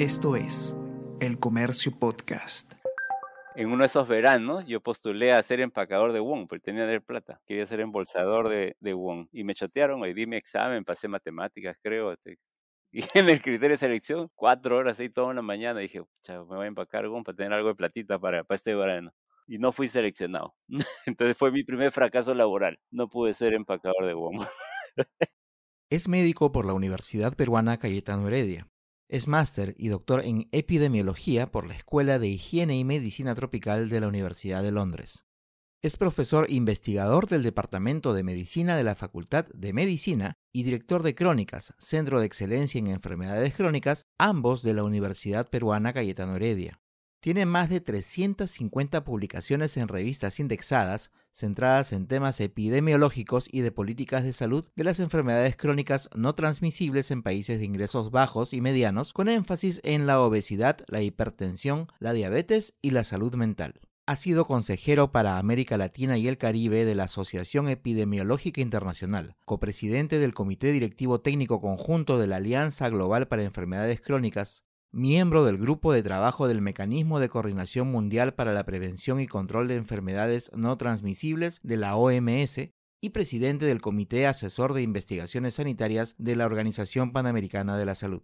Esto es El Comercio Podcast. En uno de esos veranos yo postulé a ser empacador de won, porque tenía de plata. Quería ser embolsador de, de won. Y me chotearon, y di mi examen, pasé matemáticas, creo. Este, y en el criterio de selección, cuatro horas ahí toda una mañana. Dije, me voy a empacar won para tener algo de platita para, para este verano. Y no fui seleccionado. Entonces fue mi primer fracaso laboral. No pude ser empacador de won. Es médico por la Universidad Peruana Cayetano Heredia. Es máster y doctor en epidemiología por la Escuela de Higiene y Medicina Tropical de la Universidad de Londres. Es profesor investigador del Departamento de Medicina de la Facultad de Medicina y director de Crónicas, Centro de Excelencia en Enfermedades Crónicas, ambos de la Universidad Peruana Cayetano Heredia. Tiene más de 350 publicaciones en revistas indexadas centradas en temas epidemiológicos y de políticas de salud de las enfermedades crónicas no transmisibles en países de ingresos bajos y medianos, con énfasis en la obesidad, la hipertensión, la diabetes y la salud mental. Ha sido consejero para América Latina y el Caribe de la Asociación Epidemiológica Internacional, copresidente del Comité Directivo Técnico Conjunto de la Alianza Global para Enfermedades Crónicas, miembro del Grupo de Trabajo del Mecanismo de Coordinación Mundial para la Prevención y Control de Enfermedades No Transmisibles de la OMS y presidente del Comité Asesor de Investigaciones Sanitarias de la Organización Panamericana de la Salud.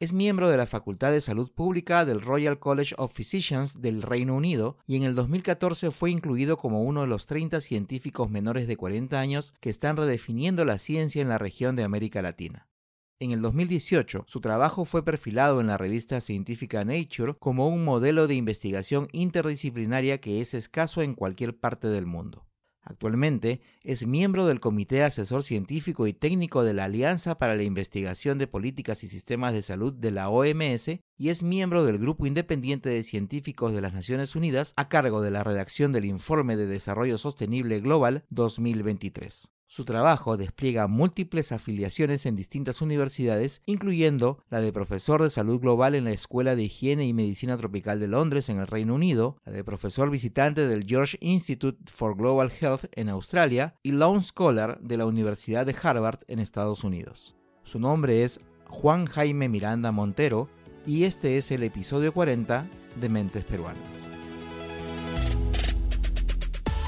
Es miembro de la Facultad de Salud Pública del Royal College of Physicians del Reino Unido y en el 2014 fue incluido como uno de los 30 científicos menores de 40 años que están redefiniendo la ciencia en la región de América Latina. En el 2018, su trabajo fue perfilado en la revista científica Nature como un modelo de investigación interdisciplinaria que es escaso en cualquier parte del mundo. Actualmente es miembro del Comité Asesor Científico y Técnico de la Alianza para la Investigación de Políticas y Sistemas de Salud de la OMS y es miembro del Grupo Independiente de Científicos de las Naciones Unidas a cargo de la redacción del Informe de Desarrollo Sostenible Global 2023. Su trabajo despliega múltiples afiliaciones en distintas universidades, incluyendo la de profesor de salud global en la Escuela de Higiene y Medicina Tropical de Londres en el Reino Unido, la de profesor visitante del George Institute for Global Health en Australia y Lone Scholar de la Universidad de Harvard en Estados Unidos. Su nombre es Juan Jaime Miranda Montero y este es el episodio 40 de Mentes Peruanas.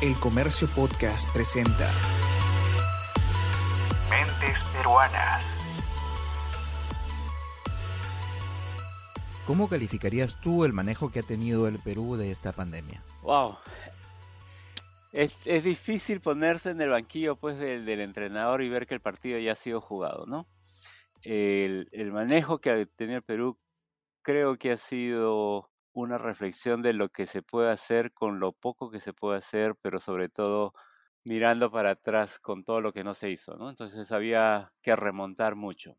El Comercio Podcast presenta ¿Cómo calificarías tú el manejo que ha tenido el Perú de esta pandemia? Wow. Es, difícil ponerse en el banquillo pues del, entrenador y ver que el partido ya ha sido jugado, ¿no? El, el manejo que ha tenido el Perú creo que ha sido una reflexión de lo que se puede hacer con lo poco que se puede hacer, pero sobre todo mirando para atrás con todo lo que no se hizo, ¿no? Entonces había que remontar mucho.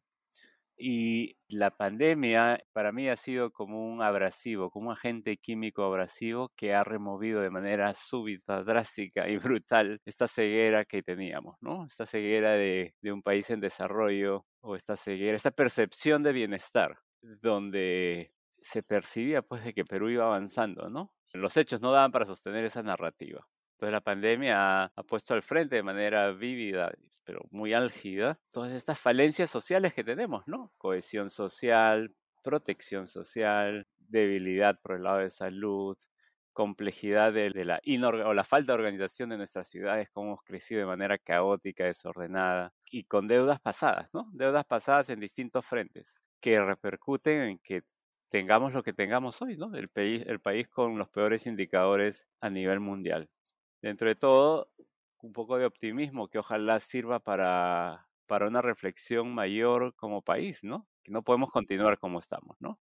Y la pandemia para mí ha sido como un abrasivo, como un agente químico abrasivo que ha removido de manera súbita, drástica y brutal esta ceguera que teníamos, ¿no? Esta ceguera de, de un país en desarrollo o esta ceguera, esta percepción de bienestar, donde se percibía pues de que Perú iba avanzando, ¿no? Los hechos no daban para sostener esa narrativa. Entonces la pandemia ha, puesto al frente de manera vívida, pero muy álgida, todas estas falencias sociales que tenemos, ¿no? Cohesión social, protección social, debilidad por el lado de salud, complejidad de, la o la falta de organización de nuestras ciudades, cómo hemos crecido de manera caótica, desordenada y con deudas pasadas, ¿no? Deudas pasadas en distintos frentes que repercuten en que tengamos lo que tengamos hoy, ¿no? El país, el país con los peores indicadores a nivel mundial dentro de todo, un poco de optimismo que ojalá sirva para, para una reflexión mayor como país, ¿no? Que no podemos continuar como estamos, ¿no?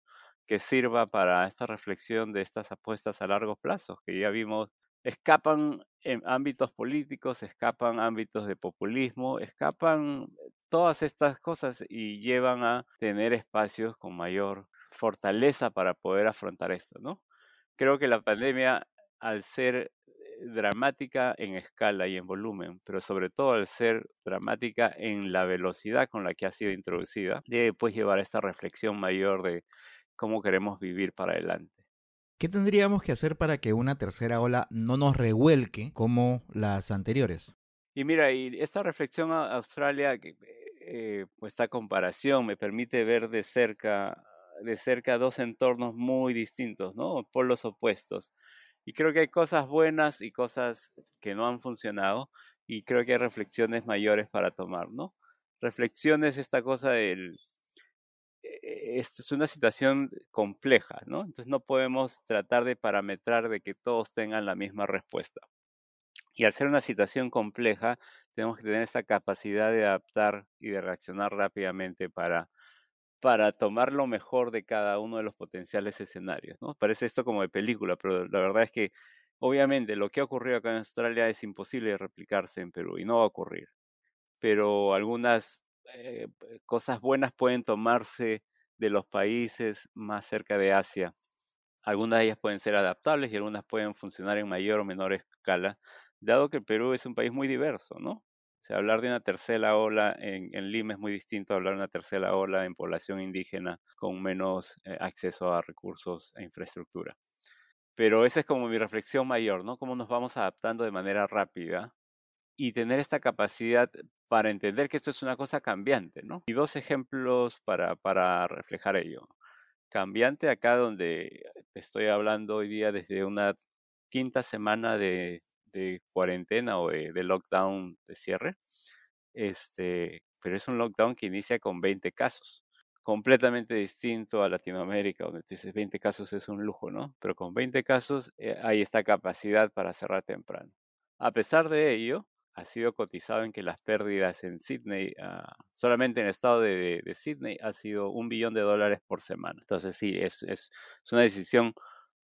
Que sirva para esta reflexión de estas apuestas a largo plazo, que ya vimos, escapan en ámbitos políticos, escapan ámbitos de populismo, escapan todas estas cosas y llevan a tener espacios con mayor fortaleza para poder afrontar esto, ¿no? Creo que la pandemia, al ser dramática en escala y en volumen, pero sobre todo al ser dramática en la velocidad con la que ha sido introducida, debe pues llevar a esta reflexión mayor de cómo queremos vivir para adelante. ¿Qué tendríamos que hacer para que una tercera ola no nos revuelque como las anteriores? Y mira, y esta reflexión a Australia, eh, pues esta comparación me permite ver de cerca de cerca dos entornos muy distintos, ¿no? Por los opuestos. Y creo que hay cosas buenas y cosas que no han funcionado y creo que hay reflexiones mayores para tomar, ¿no? Reflexiones, esta cosa del... E-, esto es una situación compleja, ¿no? Entonces no podemos tratar de parametrar de que todos tengan la misma respuesta. Y al ser una situación compleja, tenemos que tener esta capacidad de adaptar y de reaccionar rápidamente para, para tomar lo mejor de cada uno de los potenciales escenarios. ¿no? Parece esto como de película, pero la verdad es que obviamente lo que ha ocurrido acá en Australia es imposible de replicarse en Perú y no va a ocurrir. Pero algunas eh, cosas buenas pueden tomarse de los países más cerca de Asia. Algunas de ellas pueden ser adaptables y algunas pueden funcionar en mayor o menor escala dado que el Perú es un país muy diverso, ¿no? Hablar de una tercera ola en, Lima es muy distinto a hablar de una tercera ola en población indígena con menos eh, acceso a recursos e infraestructura. Pero esa es como mi reflexión mayor, ¿no? Cómo nos vamos adaptando de manera rápida y tener esta capacidad para entender que esto es una cosa cambiante, ¿no? Y dos ejemplos para, para reflejar ello. Cambiante acá donde te estoy hablando hoy día desde una quinta semana de, de cuarentena o de, lockdown de cierre. Este, pero es un lockdown que inicia con 20 casos, completamente distinto a Latinoamérica, donde tú dices 20 casos es un lujo, ¿no? Pero con 20 casos eh, hay esta capacidad para cerrar temprano. A pesar de ello, ha sido cotizado en que las pérdidas en Sydney, ah, solamente en el estado de, de, Sydney, ha sido un billón de dólares por semana. Entonces sí, es, es, es una decisión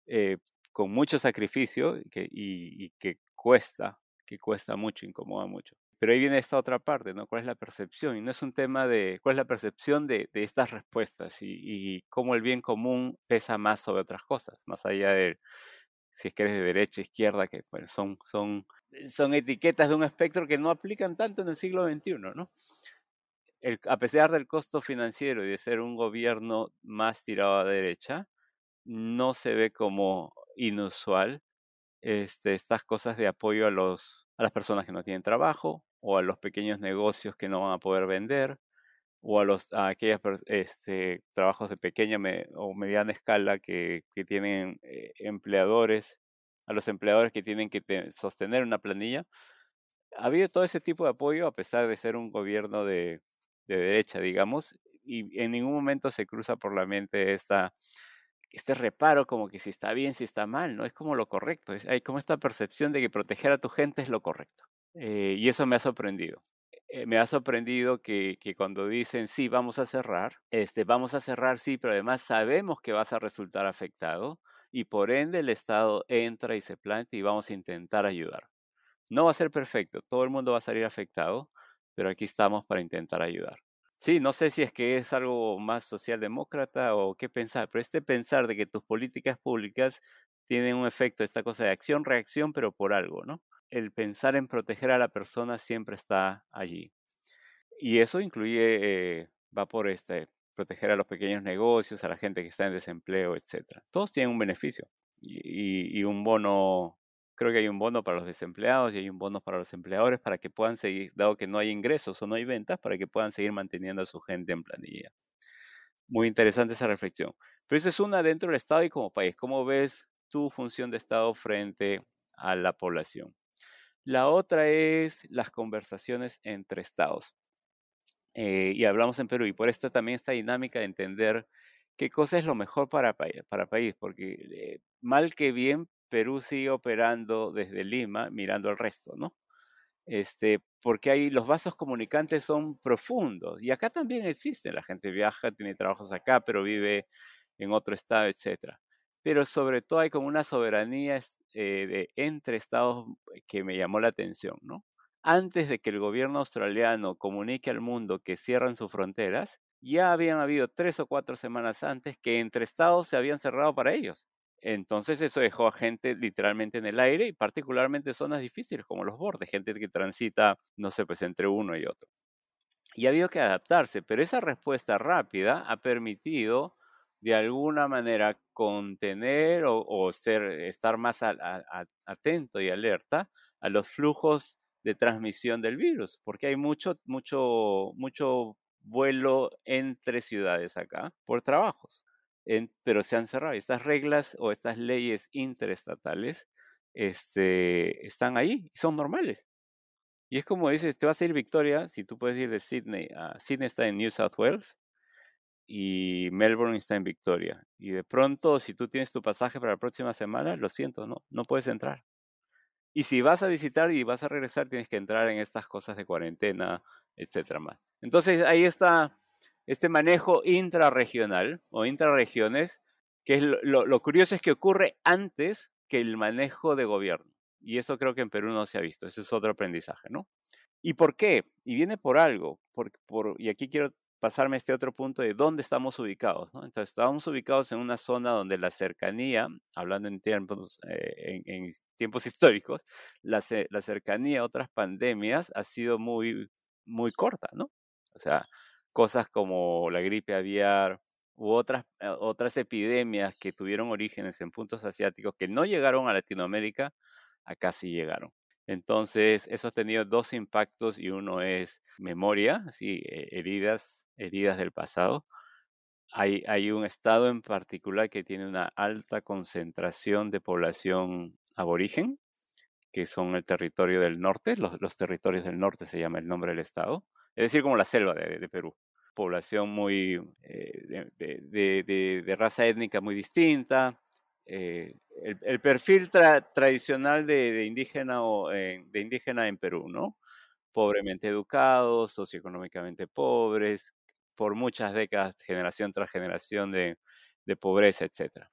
eh, con mucho sacrificio que, y, que cuesta, que cuesta mucho, incomoda mucho. Pero ahí viene esta otra parte, ¿no? ¿Cuál es la percepción? Y no es un tema de cuál es la percepción de, de estas respuestas y, cómo el bien común pesa más sobre otras cosas, más allá de si es que eres de derecha, izquierda, que bueno, son, son, son etiquetas de un espectro que no aplican tanto en el siglo XXI, ¿no? A pesar del costo financiero y de ser un gobierno más tirado a derecha, no se ve como inusual este, estas cosas de apoyo a, los, a las personas que no tienen trabajo o a los pequeños negocios que no van a poder vender o a, los, a aquellos este, trabajos de pequeña o mediana escala que, que tienen eh, empleadores, a los empleadores que tienen que sostener una planilla. Ha habido todo ese tipo de apoyo a pesar de ser un gobierno de, de derecha, digamos, y en ningún momento se cruza por la mente esta este reparo como que si está bien, si está mal, ¿no? Es como lo correcto. hay como esta percepción de que proteger a tu gente es lo correcto. Eh, y eso me ha sorprendido. Eh, me ha sorprendido que, que, cuando dicen, sí, vamos a cerrar, este, vamos a cerrar, sí, pero además sabemos que vas a resultar afectado y por ende el Estado entra y se plantea y vamos a intentar ayudar. No va a ser perfecto, todo el mundo va a salir afectado, pero aquí estamos para intentar ayudar. Sí, no sé si es que es algo más socialdemócrata o qué pensar, pero este pensar de que tus políticas públicas tienen un efecto, esta cosa de acción-reacción, pero por algo, ¿no? El pensar en proteger a la persona siempre está allí. Y eso incluye, eh, va por este, proteger a los pequeños negocios, a la gente que está en desempleo, etc. Todos tienen un beneficio y un bono Creo que hay un bono para los desempleados y hay un bono para los empleadores para que puedan seguir, dado que no hay ingresos o no hay ventas, para que puedan seguir manteniendo a su gente en planilla. Muy interesante esa reflexión. Pero eso es una dentro del Estado y como país. ¿Cómo ves tu función de Estado frente a la población? La otra es las conversaciones entre Estados. Eh, y hablamos en Perú y por esto también esta dinámica de entender qué cosa es lo mejor para, para país, porque eh, mal que bien Perú sigue operando desde Lima mirando al resto, ¿no? Este, porque ahí los vasos comunicantes son profundos y acá también existen, la gente viaja, tiene trabajos acá, pero vive en otro estado, etc. Pero sobre todo hay como una soberanía eh, de, entre estados que me llamó la atención, ¿no? Antes de que el gobierno australiano comunique al mundo que cierran sus fronteras, ya habían habido tres o cuatro semanas antes que entre estados se habían cerrado para ellos. Entonces eso dejó a gente literalmente en el aire y particularmente zonas difíciles como los bordes, gente que transita, no sé, pues entre uno y otro. Y ha habido que adaptarse, pero esa respuesta rápida ha permitido de alguna manera contener o, estar más atento y alerta a los flujos de transmisión del virus, porque hay mucho, mucho, mucho vuelo entre ciudades acá por trabajos. Pero se han cerrado. Estas reglas o estas leyes interestatales este, están ahí y son normales. Y es como dices, te vas a ir Victoria, si tú puedes ir de Sydney a Sydney está en New South Wales y Melbourne está en Victoria. Y de pronto, si tú tienes tu pasaje para la próxima semana, lo siento, no, no puedes entrar. Y si vas a visitar y vas a regresar, tienes que entrar en estas cosas de cuarentena, etcétera más. Entonces ahí está este manejo intrarregional o intrarregiones, que es lo, lo curioso es que ocurre antes que el manejo de gobierno. Y eso creo que en Perú no se ha visto. Ese es otro aprendizaje, ¿no? ¿Y por qué? Y viene por algo. Por, por, y aquí quiero pasarme a este otro punto de dónde estamos ubicados. ¿no? Entonces, estamos ubicados en una zona donde la cercanía, hablando en tiempos, eh, en, tiempos históricos, la, la, cercanía a otras pandemias ha sido muy, muy corta, ¿no? O sea, cosas como la gripe aviar u otras, eh, otras epidemias que tuvieron orígenes en puntos asiáticos que no llegaron a Latinoamérica, acá sí llegaron. Entonces, eso ha tenido dos impactos y uno es memoria, sí, eh, heridas, heridas del pasado. Hay, hay un estado en particular que tiene una alta concentración de población aborigen, que son el territorio del norte, los, territorios del norte se llama el nombre del estado, es decir, como la selva de, Perú. Población muy eh, de, raza étnica muy distinta, eh, el, perfil tradicional de, indígena o de indígena en Perú, ¿no? Pobremente educados, socioeconómicamente pobres, por muchas décadas, generación tras generación de, pobreza, etc.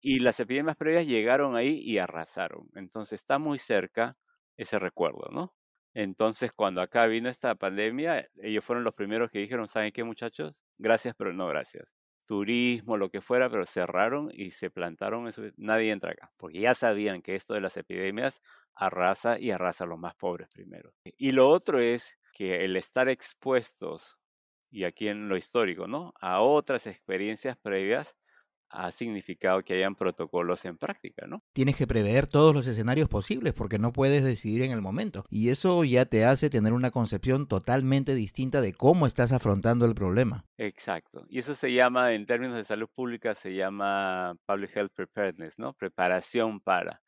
Y las epidemias previas llegaron ahí y arrasaron. Entonces está muy cerca ese recuerdo, ¿no? Entonces, cuando acá vino esta pandemia, ellos fueron los primeros que dijeron, ¿saben qué, muchachos? Gracias, pero no gracias turismo, lo que fuera, pero cerraron y se plantaron, nadie entra acá, porque ya sabían que esto de las epidemias arrasa y arrasa a los más pobres primero. Y lo otro es que el estar expuestos, y aquí en lo histórico, ¿no? A otras experiencias previas, ha significado que hayan protocolos en práctica, ¿no? Tienes que prever todos los escenarios posibles porque no puedes decidir en el momento. Y eso ya te hace tener una concepción totalmente distinta de cómo estás afrontando el problema. Exacto. Y eso se llama, en términos de salud pública, se llama Public Health Preparedness, ¿no? Preparación para.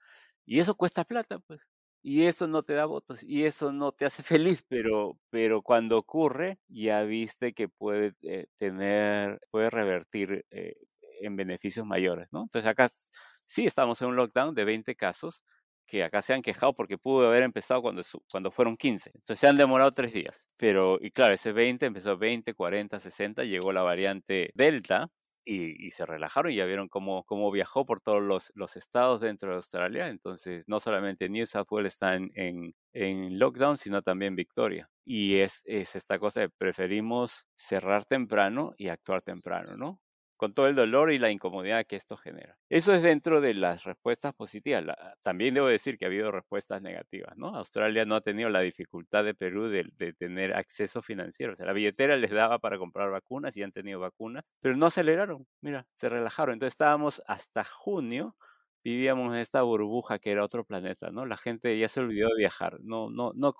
Y eso cuesta plata, pues. Y eso no te da votos y eso no te hace feliz, pero, pero cuando ocurre ya viste que puede eh, tener, puede revertir eh, en beneficios mayores, ¿no? Entonces acá sí estamos en un lockdown de 20 casos que acá se han quejado porque pudo haber empezado cuando, cuando fueron 15. Entonces se han demorado tres días. Pero, y claro, ese 20 empezó 20, 40, 60, llegó la variante Delta y, se relajaron y ya vieron cómo, cómo viajó por todos los, los, estados dentro de Australia. Entonces, no solamente New South Wales está en, en, en lockdown, sino también Victoria. Y es, es esta cosa de preferimos cerrar temprano y actuar temprano, ¿no? Con todo el dolor y la incomodidad que esto genera. Eso es dentro de las respuestas positivas. también debo decir que ha habido respuestas negativas, ¿no? Australia no ha tenido la dificultad de Perú de, de tener acceso financiero. O sea, la billetera les daba para comprar vacunas y han tenido vacunas, pero no aceleraron, mira, se relajaron. Entonces estábamos hasta junio vivíamos en esta burbuja que era otro planeta, ¿no? La gente ya se olvidó de viajar, no, no, no,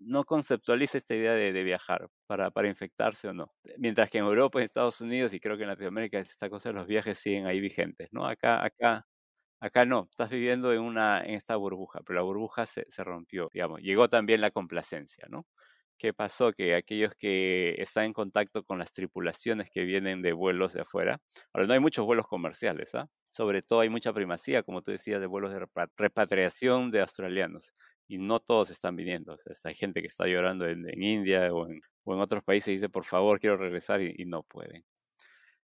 no conceptualiza esta idea de, viajar para, para, infectarse o no. Mientras que en Europa, en Estados Unidos y creo que en Latinoamérica esta cosa de los viajes siguen ahí vigentes, ¿no? Acá, acá, acá no, estás viviendo en, una, en esta burbuja, pero la burbuja se, se rompió, digamos, llegó también la complacencia, ¿no? ¿Qué pasó? Que aquellos que están en contacto con las tripulaciones que vienen de vuelos de afuera, ahora no hay muchos vuelos comerciales, ¿ah? sobre todo hay mucha primacía, como tú decías, de vuelos de repatriación de australianos, y no todos están viniendo. O sea, hay gente que está llorando en, India o en, otros países y dice, por favor, quiero regresar y no pueden.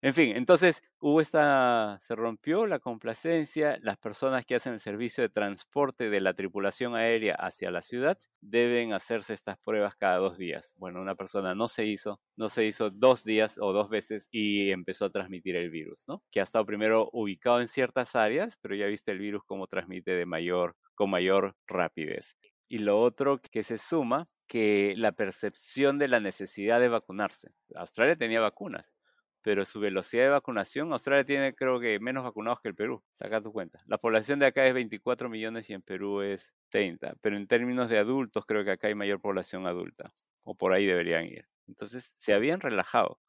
En fin, entonces hubo esta, se rompió la complacencia, las personas que hacen el servicio de transporte de la tripulación aérea hacia la ciudad deben hacerse estas pruebas cada dos días. Bueno, una persona no se hizo, no se hizo dos días o dos veces y empezó a transmitir el virus, ¿no? Que ha estado primero ubicado en ciertas áreas, pero ya viste el virus cómo transmite de mayor, con mayor rapidez. Y lo otro que se suma, que la percepción de la necesidad de vacunarse. Australia tenía vacunas, pero su velocidad de vacunación, Australia tiene creo que menos vacunados que el Perú, saca tu cuenta. La población de acá es 24 millones y en Perú es 30, pero en términos de adultos creo que acá hay mayor población adulta, o por ahí deberían ir. Entonces se habían relajado,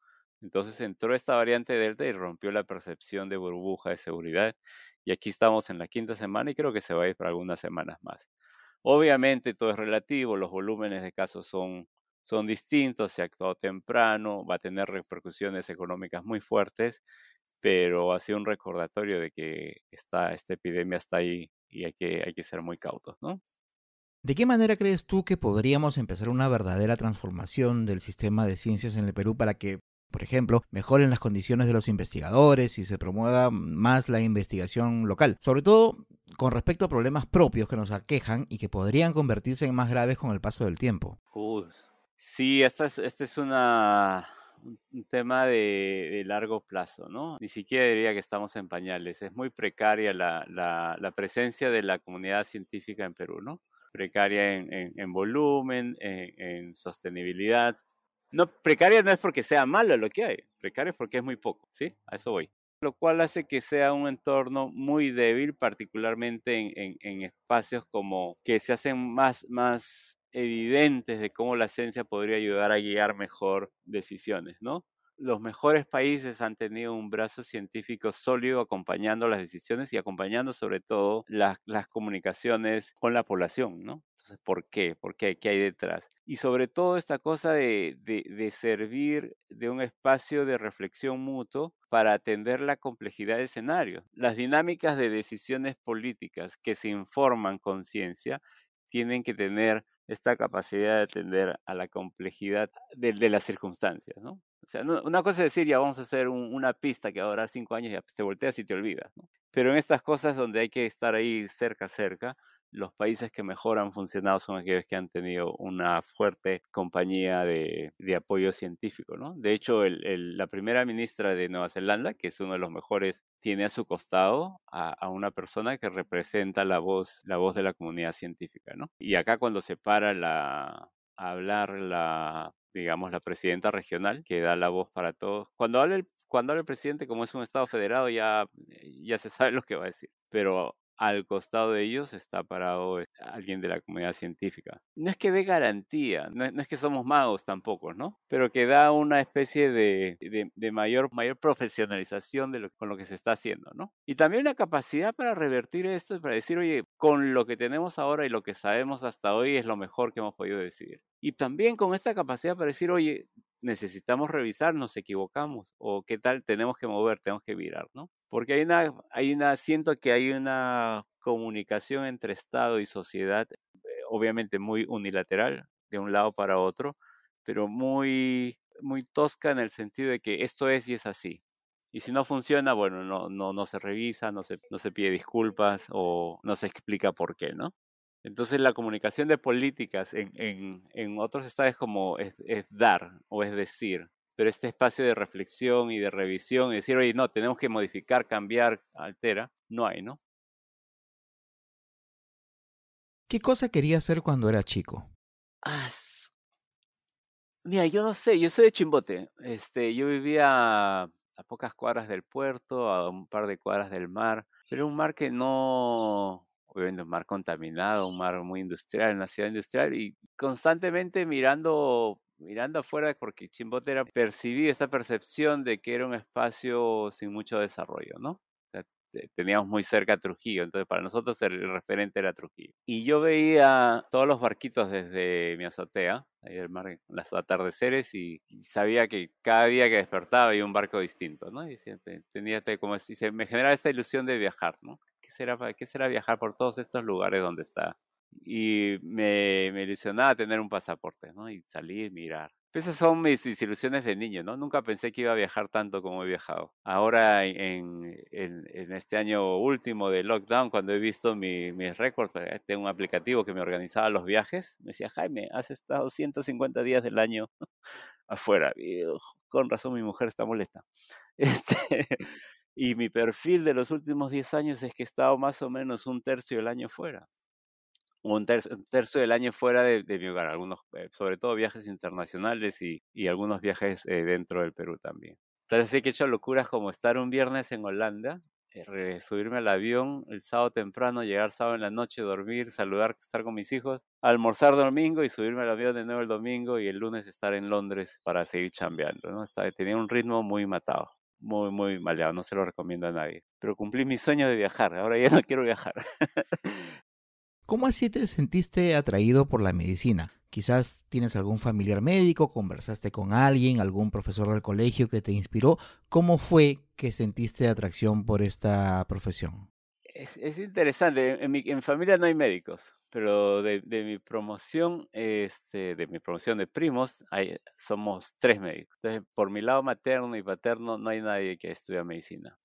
Entonces entró esta variante Delta y rompió la percepción de burbuja de seguridad. Y aquí estamos en la quinta semana y creo que se va a ir por algunas semanas más. Obviamente todo es relativo, los volúmenes de casos son, son distintos, se ha actuado temprano, va a tener repercusiones económicas muy fuertes, pero ha sido un recordatorio de que esta, esta epidemia está ahí y hay que, hay que ser muy cautos, ¿no? ¿De qué manera crees tú que podríamos empezar una verdadera transformación del sistema de ciencias en el Perú para que, por ejemplo, mejoren las condiciones de los investigadores y se promueva más la investigación local? Sobre todo con respecto a problemas propios que nos aquejan y que podrían convertirse en más graves con el paso del tiempo. Sí, esta es, este es una, un tema de, largo plazo, ¿no? Ni siquiera diría que estamos en pañales. Es muy precaria la, la, presencia de la comunidad científica en Perú, ¿no? Precaria en, en, en volumen, en, en, sostenibilidad. No, precaria no es porque sea malo lo que hay, precaria es porque es muy poco, ¿sí? A eso voy lo cual hace que sea un entorno muy débil, particularmente en, en, en, espacios como que se hacen más, más evidentes de cómo la ciencia podría ayudar a guiar mejor decisiones, ¿no? Los mejores países han tenido un brazo científico sólido acompañando las decisiones y acompañando sobre todo las, las comunicaciones con la población, ¿no? Entonces, ¿por qué? ¿Por qué? ¿Qué hay detrás? Y sobre todo esta cosa de, de, de, servir de un espacio de reflexión mutuo para atender la complejidad de escenarios. Las dinámicas de decisiones políticas que se informan con ciencia tienen que tener esta capacidad de atender a la complejidad de, las circunstancias. O sea, una cosa es decir, ya vamos a hacer un, una pista que va a durar cinco años y ya te volteas y te olvidas. Pero en estas cosas donde hay que estar ahí cerca, cerca, los países que mejor han funcionado son aquellos que han tenido una fuerte compañía de, apoyo científico, ¿no? De hecho, la primera ministra de Nueva Zelanda, que es uno de los mejores, tiene a su costado a, una persona que representa la voz, la voz de la comunidad científica, ¿no? Y acá cuando se para a hablar la digamos, la presidenta regional, que da la voz para todos. Cuando habla el, cuando habla el presidente, como es un Estado federado, ya, ya se sabe lo que va a decir. Pero al costado de ellos está parado alguien de la comunidad científica. No es que dé garantía, no es, que somos magos tampoco, ¿no? Pero que da una especie de, mayor, mayor profesionalización con lo que se está haciendo, ¿no? Y también una capacidad para revertir esto, para decir, oye, con lo que tenemos ahora y lo que sabemos hasta hoy es lo mejor que hemos podido decidir. Y también con esta capacidad para decir, oye, necesitamos revisar, nos equivocamos, o qué tal, tenemos que mover, tenemos que virar, ¿no? Porque hay una, hay una, siento que hay una comunicación entre Estado y sociedad, eh, obviamente muy unilateral, de un lado para otro, pero muy, muy tosca en el sentido de que esto es y es así. Y si no funciona, bueno, no, no, no se revisa, no se, no se pide disculpas o no se explica por qué, ¿no? Entonces la comunicación de políticas en, en, en otros estados como es, es, dar o es decir, pero este espacio de reflexión y de revisión y decir, oye, no, tenemos que modificar, cambiar, altera, no hay, ¿no? ¿Qué cosa quería hacer cuando era chico? Ah, mira, yo no sé, yo soy de Chimbote. Este, yo vivía a pocas cuadras del puerto, a un par de cuadras del mar, pero un mar que no, obviamente un mar contaminado, un mar muy industrial, una ciudad industrial, y constantemente mirando, mirando afuera, porque Chimbote era percibí esta percepción de que era un espacio sin mucho desarrollo, ¿no? teníamos muy cerca a Trujillo, entonces para nosotros el referente era Trujillo. Y yo veía todos los barquitos desde mi azotea, ahí el mar, las atardeceres, y, sabía que cada día que despertaba había un barco distinto, ¿no? Y siempre tenía como, y se, me generaba esta ilusión de viajar, ¿no? ¿Qué será, ¿Qué será viajar por todos estos lugares donde está? Y me, me ilusionaba tener un pasaporte, ¿no? Y salir, mirar. Esas son mis ilusiones de niño, ¿no? Nunca pensé que iba a viajar tanto como he viajado. Ahora, en, en, en este año último de lockdown, cuando he visto mi, mis récords, pues, tengo un aplicativo que me organizaba los viajes, me decía, Jaime, has estado 150 días del año afuera. Y, con razón mi mujer está molesta. Este, y mi perfil de los últimos 10 años es que he estado más o menos un tercio del año fuera un tercio, del año fuera de, mi hogar, eh, sobre todo viajes internacionales y, algunos viajes eh, dentro del Perú también. Entonces que he hecho locuras como estar un viernes en Holanda eh, subirme al avión el sábado temprano, llegar sábado en la noche, dormir, saludar, estar con mis hijos, almorzar domingo y subirme al avión de nuevo el domingo y el lunes estar en Londres para seguir chambeando. ¿no? tenía un ritmo muy matado, muy, muy maleado, no se lo recomiendo a nadie. Pero cumplí mi sueño de viajar, ahora ya no quiero viajar. ¿Cómo así te sentiste atraído por la medicina? Quizás tienes algún familiar médico, conversaste con alguien, algún profesor del colegio que te inspiró. ¿Cómo fue que sentiste atracción por esta profesión? Es, interesante, en mi, familia no hay médicos, pero de, mi promoción, este, de mi promoción de primos, hay, somos tres médicos. Entonces, por mi lado materno y paterno no hay nadie que estudie medicina.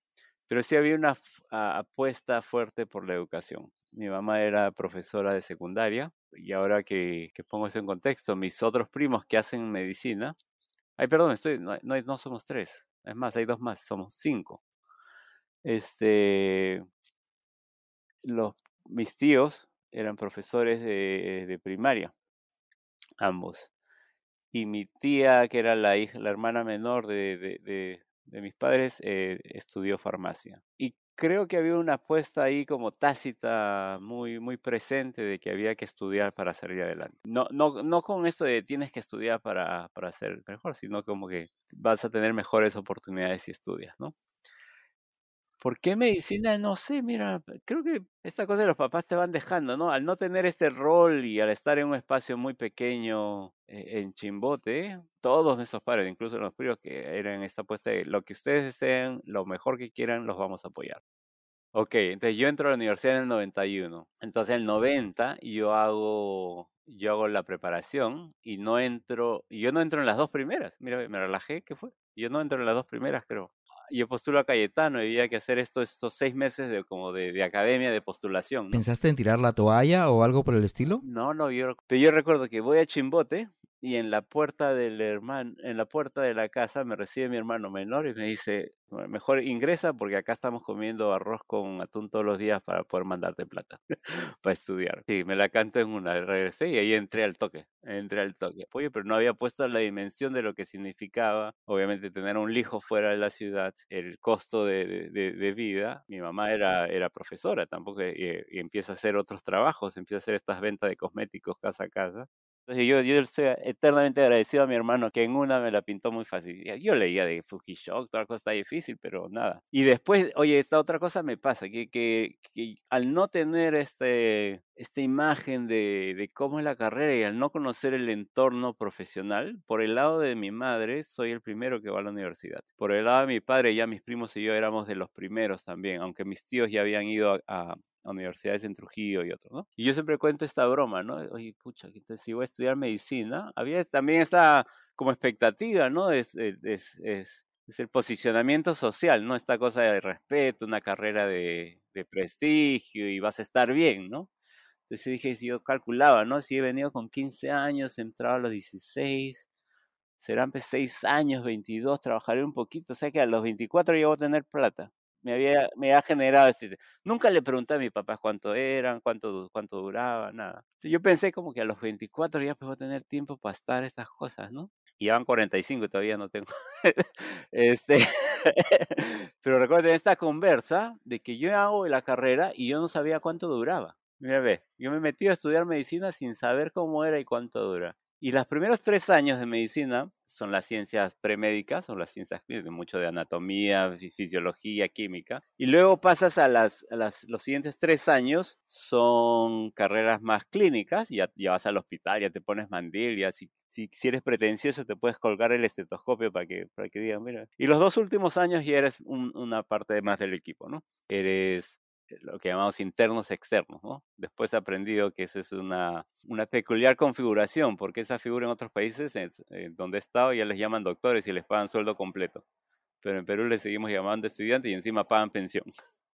Pero sí había una apuesta fuerte por la educación. Mi mamá era profesora de secundaria y ahora que, pongo eso en contexto, mis otros primos que hacen medicina, ay, perdón, estoy, no, no, somos tres, es más, hay dos más, somos cinco. Este, los, mis tíos eran profesores de, primaria, ambos. Y mi tía, que era la hija, la hermana menor de, mis padres, eh, estudió farmacia. Y creo que había una apuesta ahí como tácita muy, muy presente de que había que estudiar para salir adelante. No, no, no con esto de tienes que estudiar para, para ser mejor, sino como que vas a tener mejores oportunidades si estudias, ¿no? ¿Por qué medicina? No sé, mira, creo que esta cosa de los papás te van dejando, ¿no? Al no tener este rol y al estar en un espacio muy pequeño eh, en Chimbote, todos nuestros padres, incluso los primos que eran esta apuesta de lo que ustedes deseen, lo mejor que quieran, los vamos a apoyar. Ok, entonces yo entro a la universidad en el 91. Entonces en el 90 yo hago, yo hago la preparación y no entro, yo no entro en las dos primeras. Mira, me relajé, ¿qué fue? Yo no entro en las dos primeras, creo yo postulo a Cayetano y había que hacer esto, estos seis meses de como de, academia de postulación. ¿Pensaste en tirar la toalla o algo por el estilo? No, no, yo, pero yo recuerdo que voy a Chimbote y en la puerta del hermano, en la puerta de la casa me recibe mi hermano menor y me dice, mejor ingresa porque acá estamos comiendo arroz con atún todos los días para poder mandarte plata para estudiar. Sí, me la canto en una, regresé y ahí entré al toque, entré al toque. Oye, pero no había puesto la dimensión de lo que significaba, obviamente, tener un hijo fuera de la ciudad, el costo de, de, vida. Mi mamá era, era profesora tampoco y, y empieza a hacer otros trabajos, empieza a hacer estas ventas de cosméticos casa a casa entonces yo, yo estoy eternamente agradecido a mi hermano que en una me la pintó muy fácil. Yo leía de Fukishock, toda cosa está difícil, pero nada. Y después, oye, esta otra cosa me pasa, que, que, que al no tener este, esta imagen de, de, cómo es la carrera y al no conocer el entorno profesional, por el lado de mi madre soy el primero que va a la universidad. Por el lado de mi padre ya mis primos y yo éramos de los primeros también, aunque mis tíos ya habían ido a, universidades en Trujillo y otros, ¿no? Y yo siempre cuento esta broma, ¿no? Oye, pucha, entonces si voy a estudiar medicina, había también esta como expectativa, ¿no? Es, es, el posicionamiento social, ¿no? Esta cosa de respeto, una carrera de, de prestigio y vas a estar bien, ¿no? Entonces dije, si yo calculaba, ¿no? Si he venido con 15 años, he entrado a los 16, serán 6 pues, años, 22, trabajaré un poquito, o sea que a los 24 ya voy a tener plata me había, me ha generado este... Nunca le pregunté a mi papá cuánto eran, cuánto, cuánto duraba, nada. Yo pensé como que a los 24 ya puedo tener tiempo para estar esas cosas, ¿no? Y van 45 todavía no tengo. este, pero recuerden esta conversa de que yo hago la carrera y yo no sabía cuánto duraba. Mira, ve, yo me metí a estudiar medicina sin saber cómo era y cuánto dura. Y los primeros tres años de medicina son las ciencias premédicas, son las ciencias mucho de anatomía, fisiología, química. Y luego pasas a, las, los siguientes tres años, son carreras más clínicas, ya, ya vas al hospital, ya te pones mandil, ya si, si, eres pretencioso te puedes colgar el estetoscopio para que, para que digan, mira. Y los dos últimos años ya eres una parte más del equipo, ¿no? Eres lo que llamamos internos externos, ¿no? Después he aprendido que esa es una, una peculiar configuración, porque esa figura en otros países donde he estado ya les llaman doctores y les pagan sueldo completo. Pero en Perú les seguimos llamando estudiantes y encima pagan pensión.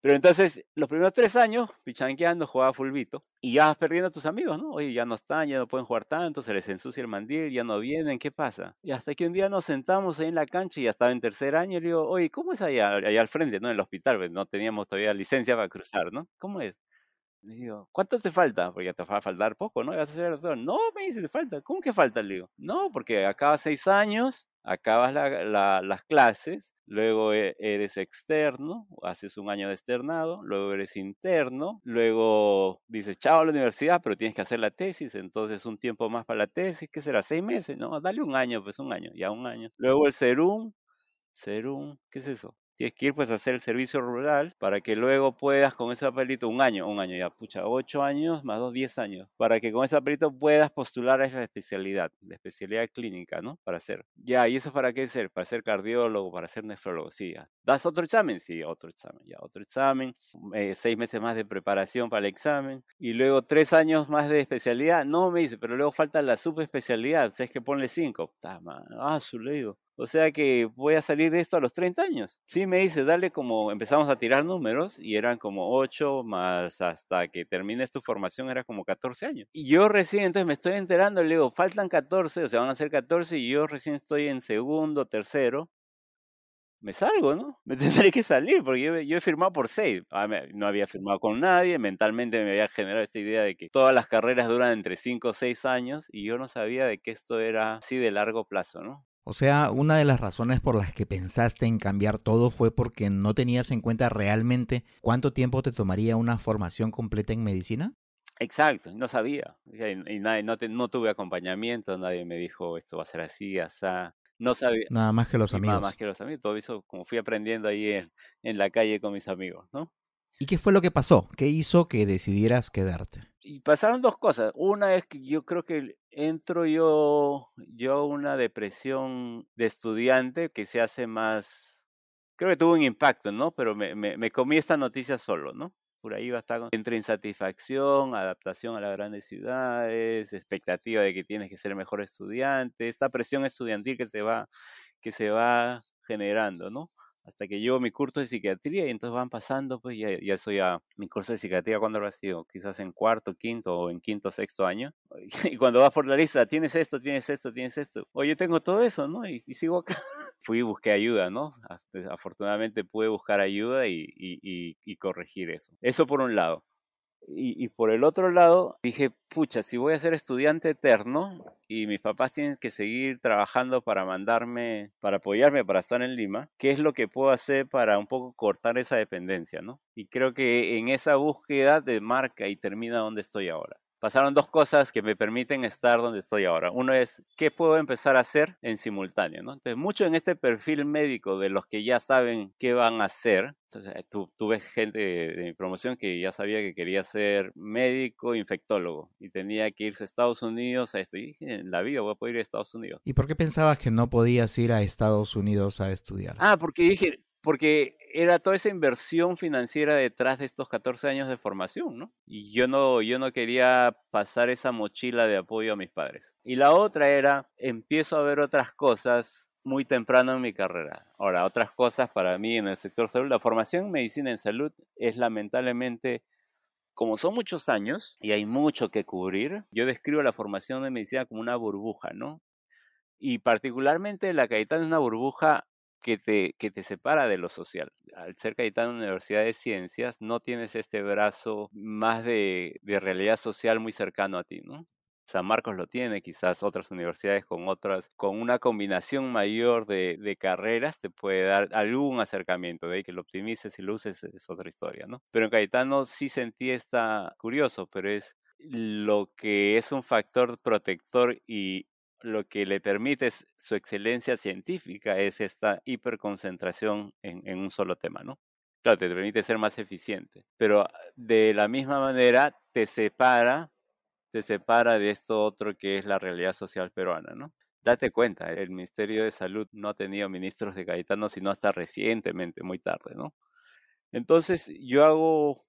Pero entonces, los primeros tres años, pichanqueando, jugaba fulbito. Y ya vas perdiendo a tus amigos, ¿no? Oye, ya no están, ya no pueden jugar tanto, se les ensucia el mandil, ya no vienen, ¿qué pasa? Y hasta que un día nos sentamos ahí en la cancha y ya estaba en tercer año, y le digo, oye, ¿cómo es allá, allá al frente, ¿no? En el hospital, pues, no teníamos todavía licencia para cruzar, ¿no? ¿Cómo es? Le digo, ¿cuánto te falta? Porque te va a faltar poco, ¿no? vas a hacer No, me dice, te falta. ¿Cómo que falta? Le digo, no, porque acaba seis años acabas las clases, luego e, eres externo, haces un año de externado, luego eres interno, luego dices chao a la universidad, pero tienes que hacer la tesis, entonces un tiempo más para la tesis, ¿qué será? ¿Seis meses? No, dale un año, pues un año, ya un año. Luego el serum, serum, ¿qué es eso? Tienes que ir pues a hacer el servicio rural para que luego puedas con ese papelito, un año, un año ya, pucha, ocho años más dos, diez años, para que con ese papelito puedas postular a esa especialidad, la especialidad clínica, ¿no? Para hacer. Ya, ¿y eso para qué ser? Para ser cardiólogo, para ser nefrólogo, sí, ya. ¿Das otro examen? Sí, otro examen, ya, otro examen, eh, seis meses más de preparación para el examen, y luego tres años más de especialidad, no me dice, pero luego falta la subespecialidad, ¿sabes que ponle cinco? Ah, su le digo. O sea que voy a salir de esto a los 30 años. Sí, me dice, dale como, empezamos a tirar números y eran como 8 más hasta que termines tu formación era como 14 años. Y yo recién, entonces me estoy enterando, le digo, faltan 14, o sea, van a ser 14 y yo recién estoy en segundo, tercero. Me salgo, ¿no? Me tendré que salir porque yo, yo he firmado por 6. Ah, no había firmado con nadie, mentalmente me había generado esta idea de que todas las carreras duran entre 5 o 6 años y yo no sabía de que esto era así de largo plazo, ¿no? O sea, una de las razones por las que pensaste en cambiar todo fue porque no tenías en cuenta realmente cuánto tiempo te tomaría una formación completa en medicina. Exacto, no sabía. Y, nadie, no, no, tuve acompañamiento, nadie me dijo esto va a ser así, así. No sabía. Nada más que los amigos. Nada más que los amigos. Todo eso como fui aprendiendo ahí en, en la calle con mis amigos, ¿no? ¿Y qué fue lo que pasó? ¿Qué hizo que decidieras quedarte? Y pasaron dos cosas. Una es que yo creo que entro yo, yo una depresión de estudiante que se hace más, creo que tuvo un impacto, ¿no? Pero me, me, me comí esta noticia solo, ¿no? Por ahí va a estar entre insatisfacción, adaptación a las grandes ciudades, expectativa de que tienes que ser mejor estudiante, esta presión estudiantil que se va, que se va generando, ¿no? Hasta que llevo mi curso de psiquiatría y entonces van pasando, pues ya, ya soy a mi curso de psiquiatría cuando lo ha sido, quizás en cuarto, quinto o en quinto, sexto año. Y cuando vas por la lista, tienes esto, tienes esto, tienes esto. Oye, tengo todo eso, ¿no? Y, sigo acá. Fui y busqué ayuda, ¿no? Afortunadamente pude buscar ayuda y, y, y corregir eso. Eso por un lado. Y, por el otro lado, dije, pucha, si voy a ser estudiante eterno y mis papás tienen que seguir trabajando para mandarme, para apoyarme para estar en Lima, ¿qué es lo que puedo hacer para un poco cortar esa dependencia, no? Y creo que en esa búsqueda de marca y termina donde estoy ahora pasaron dos cosas que me permiten estar donde estoy ahora. Uno es qué puedo empezar a hacer en simultáneo, ¿no? Entonces, mucho en este perfil médico de los que ya saben qué van a hacer. tuve gente de, mi promoción que ya sabía que quería ser médico infectólogo y tenía que irse a Estados Unidos a esto. Y dije, en la vida voy a poder ir a Estados Unidos. ¿Y por qué pensabas que no podías ir a Estados Unidos a estudiar? Ah, porque dije, porque era toda esa inversión financiera detrás de estos 14 años de formación, ¿no? Y yo no, yo no quería pasar esa mochila de apoyo a mis padres. Y la otra era, empiezo a ver otras cosas muy temprano en mi carrera. Ahora, otras cosas para mí en el sector salud, la formación en medicina en salud es lamentablemente, como son muchos años y hay mucho que cubrir, yo describo la formación de medicina como una burbuja, ¿no? Y particularmente la Cayetana es una burbuja que te, que te separa de lo social. Al ser Cayetano Universidad de Ciencias, no tienes este brazo más de, de realidad social muy cercano a ti, ¿no? San Marcos lo tiene, quizás otras universidades con otras, con una combinación mayor de, carreras te puede dar algún acercamiento, de ahí que lo optimices y lo uses es otra historia, ¿no? Pero en Cayetano sí sentí esta, curioso, pero es lo que es un factor protector y, lo que le permite su excelencia científica es esta hiperconcentración en, un solo tema, ¿no? Claro, te permite ser más eficiente, pero de la misma manera te separa, te separa de esto otro que es la realidad social peruana, ¿no? Date cuenta, el Ministerio de Salud no ha tenido ministros de Cayetano sino hasta recientemente, muy tarde, ¿no? Entonces yo hago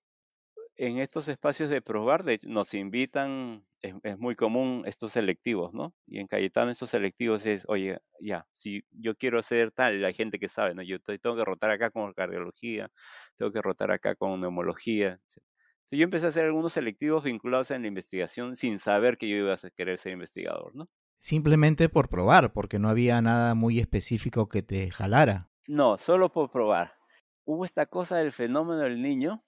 en estos espacios de probar, nos invitan, es, muy común estos selectivos, ¿no? Y en Cayetano estos selectivos es, oye, ya, si yo quiero ser tal, hay gente que sabe, ¿no? Yo tengo que rotar acá con cardiología, tengo que rotar acá con neumología. Entonces yo empecé a hacer algunos selectivos vinculados en la investigación sin saber que yo iba a querer ser investigador, ¿no? Simplemente por probar, porque no había nada muy específico que te jalara. No, solo por probar. Hubo esta cosa del fenómeno del niño,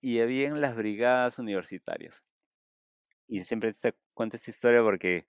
y había en las brigadas universitarias. Y siempre te cuento esta historia porque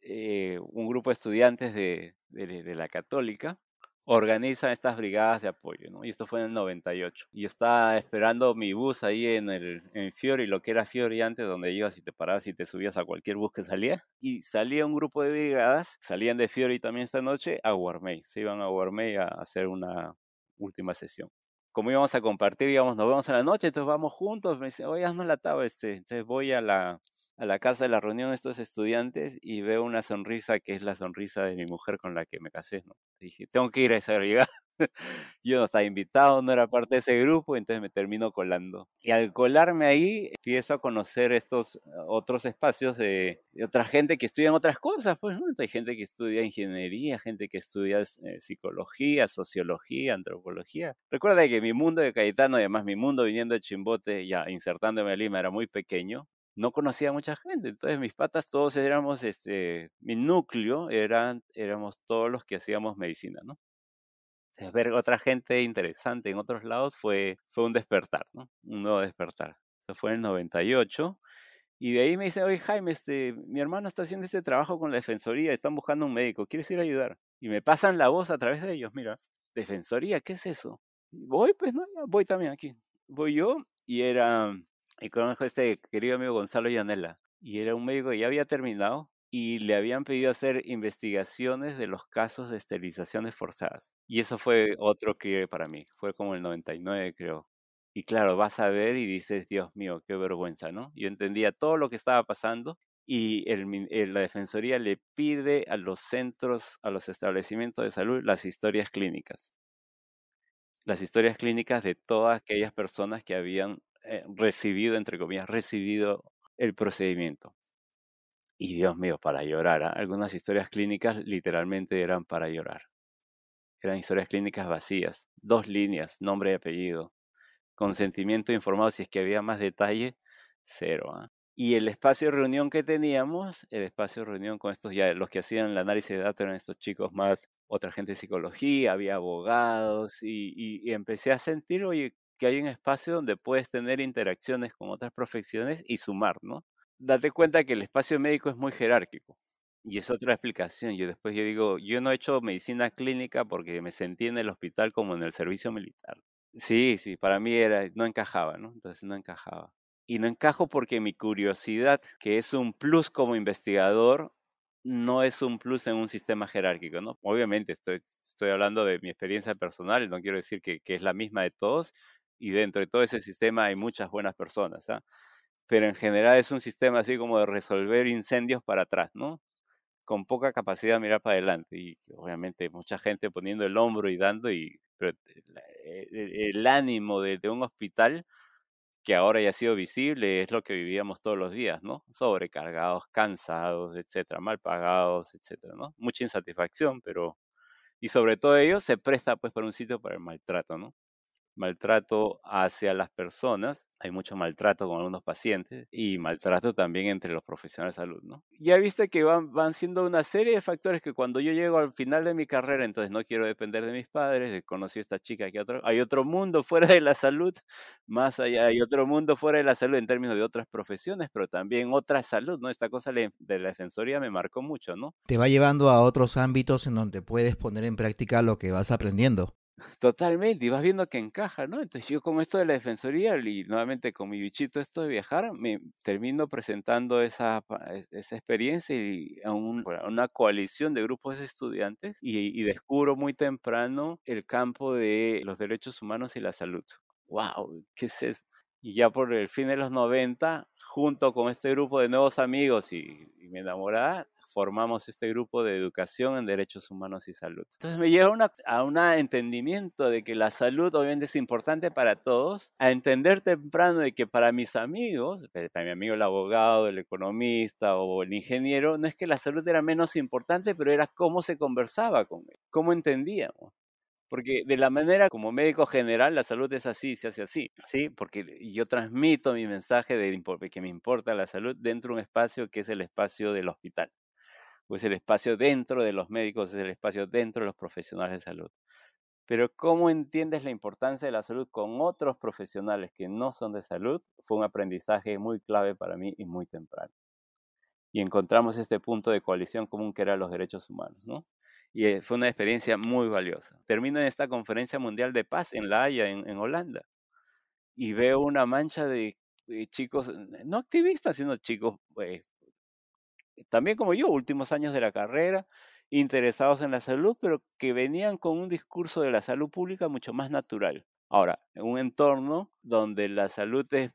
eh, un grupo de estudiantes de, de, la católica, organizan estas brigadas de apoyo. Y esto fue en el 98. Y estaba esperando mi bus ahí en el en Fiori, lo que era Fiori antes, donde ibas y te parabas y te subías a cualquier bus que salía. Y salía un grupo de brigadas, salían de Fiori también esta noche a Guarmey. Se iban a Guarmey a hacer una última sesión. Como íbamos a compartir, digamos, nos vemos en la noche, entonces vamos juntos. Me dice, oye, hazme la tabla, este. Entonces voy a la, a la casa de la reunión de estos estudiantes y veo una sonrisa que es la sonrisa de mi mujer con la que me casé, dije, tengo que ir a esa brigada. Yo no estaba invitado, no era parte de ese grupo, entonces me termino colando. Y al colarme ahí, empiezo a conocer estos otros espacios de, otra gente que estudia otras cosas, pues, ¿no? Hay gente que estudia ingeniería, gente que estudia eh, psicología, sociología, antropología. Recuerda que mi mundo de Cayetano, además mi mundo viniendo de Chimbote, ya insertándome a Lima, era muy pequeño no conocía a mucha gente. Entonces mis patas todos éramos, este, mi núcleo eran, éramos todos los que hacíamos medicina, ¿no? ver otra gente interesante en otros lados fue, fue un despertar, ¿no? Un nuevo despertar. Eso fue en el 98. Y de ahí me dice, oye Jaime, este, mi hermano está haciendo este trabajo con la defensoría, están buscando un médico, ¿quieres ir a ayudar? Y me pasan la voz a través de ellos, mira, defensoría, ¿qué es eso? voy, pues no, voy también aquí. Voy yo y era y conozco a este querido amigo Gonzalo Yanela. Y era un médico que ya había terminado y le habían pedido hacer investigaciones de los casos de esterilizaciones forzadas. Y eso fue otro que para mí. Fue como el 99, creo. Y claro, vas a ver y dices, Dios mío, qué vergüenza, ¿no? Yo entendía todo lo que estaba pasando y el, la Defensoría le pide a los centros, a los establecimientos de salud, las historias clínicas. Las historias clínicas de todas aquellas personas que habían eh, recibido, entre comillas, recibido el procedimiento. Y Dios mío, para llorar. ¿ah? Algunas historias clínicas literalmente eran para llorar. Eran historias clínicas vacías, dos líneas, nombre y apellido. Consentimiento informado, si es que había más detalle, cero. ¿ah? Y el espacio de reunión que teníamos, el espacio de reunión con estos ya, los que hacían el análisis de datos eran estos chicos más, otra gente de psicología, había abogados, y, y empecé a sentir, oye, que hay un espacio donde puedes tener interacciones con otras profesiones y sumar, ¿no? Date cuenta que el espacio médico es muy jerárquico. Y es otra explicación. Yo después yo digo, yo no he hecho medicina clínica porque me sentí en el hospital como en el servicio militar. Sí, sí, para mí era, no encajaba, ¿no? Entonces no encajaba. Y no encajo porque mi curiosidad, que es un plus como investigador, no es un plus en un sistema jerárquico, ¿no? Obviamente estoy, estoy hablando de mi experiencia personal, no quiero decir que, que es la misma de todos, y dentro de todo ese sistema hay muchas buenas personas, ¿ah? pero en general es un sistema así como de resolver incendios para atrás, ¿no? Con poca capacidad de mirar para adelante y obviamente mucha gente poniendo el hombro y dando y pero e, e, el, ánimo de, un hospital que ahora ya ha sido visible es lo que vivíamos todos los días, ¿no? Sobrecargados, cansados, etcétera, mal pagados, etcétera, ¿no? Mucha insatisfacción, pero y sobre todo ello se presta pues para un sitio para el maltrato, ¿no? Maltrato hacia las personas, hay mucho maltrato con algunos pacientes y maltrato también entre los profesionales de salud, ¿no? Ya viste que van, van siendo una serie de factores que cuando yo llego al final de mi carrera, entonces no quiero depender de mis padres, conocí a esta chica, que otro, hay otro mundo fuera de la salud, más allá hay otro mundo fuera de la salud en términos de otras profesiones, pero también otra salud, ¿no? Esta cosa de la defensoría me marcó mucho, ¿no? Te va llevando a otros ámbitos en donde puedes poner en práctica lo que vas aprendiendo. Totalmente, y vas viendo que encaja, ¿no? Entonces yo como esto de la defensoría y nuevamente con mi bichito esto de viajar, me termino presentando esa, esa experiencia y a, una coalición de grupos de estudiantes y, y, descubro muy temprano el campo de los derechos humanos y la salud. ¡Wow! ¿Qué es eso? Y ya por el fin de los 90, junto con este grupo de nuevos amigos y, y mi enamorada, formamos este grupo de educación en derechos humanos y salud. Entonces me lleva a un entendimiento de que la salud obviamente es importante para todos, a entender temprano de que para mis amigos, eh, para mi amigo el abogado, el economista o el ingeniero, no es que la salud era menos importante, pero era cómo se conversaba con él, cómo entendíamos. Porque de la manera como médico general la salud es así, se hace así, ¿sí? Porque yo transmito mi mensaje de que me importa la salud dentro de un espacio que es el espacio del hospital pues el espacio dentro de los médicos, es el espacio dentro de los profesionales de salud. Pero cómo entiendes la importancia de la salud con otros profesionales que no son de salud fue un aprendizaje muy clave para mí y muy temprano. Y encontramos este punto de coalición común que era los derechos humanos, ¿no? Y eh, fue una experiencia muy valiosa. Termino en esta conferencia mundial de paz en La Haya, en, Holanda, y veo una mancha de, chicos, no activistas, sino chicos, pues, también como yo, últimos años de la carrera, interesados en la salud, pero que venían con un discurso de la salud pública mucho más natural. Ahora, en un entorno donde la salud es,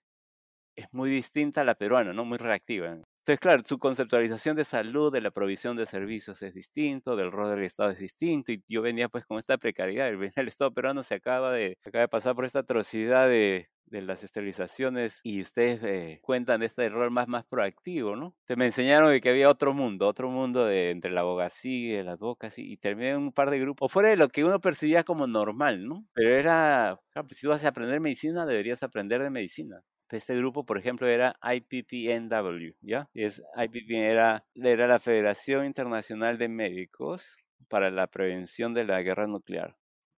es muy distinta a la peruana, ¿no? Muy reactiva. Entonces, claro, su conceptualización de salud, de la provisión de servicios es distinto, del rol del Estado es distinto, y yo venía pues con esta precariedad. El, el Estado peruano se acaba de, pasar por esta atrocidad de, las esterilizaciones y ustedes eh, cuentan de este rol más, proactivo, ¿no? Te me enseñaron de que había otro mundo, otro mundo de entre la abogacía, las bocas y terminé en un par de grupos, o fuera de lo que uno percibía como normal, ¿no? Pero era, claro, pues si vas a aprender medicina, deberías aprender de medicina este grupo, por ejemplo, era IPPNW, ¿ya? Y es, IPPN era, era la Federación Internacional de Médicos para la Prevención de la Guerra Nuclear.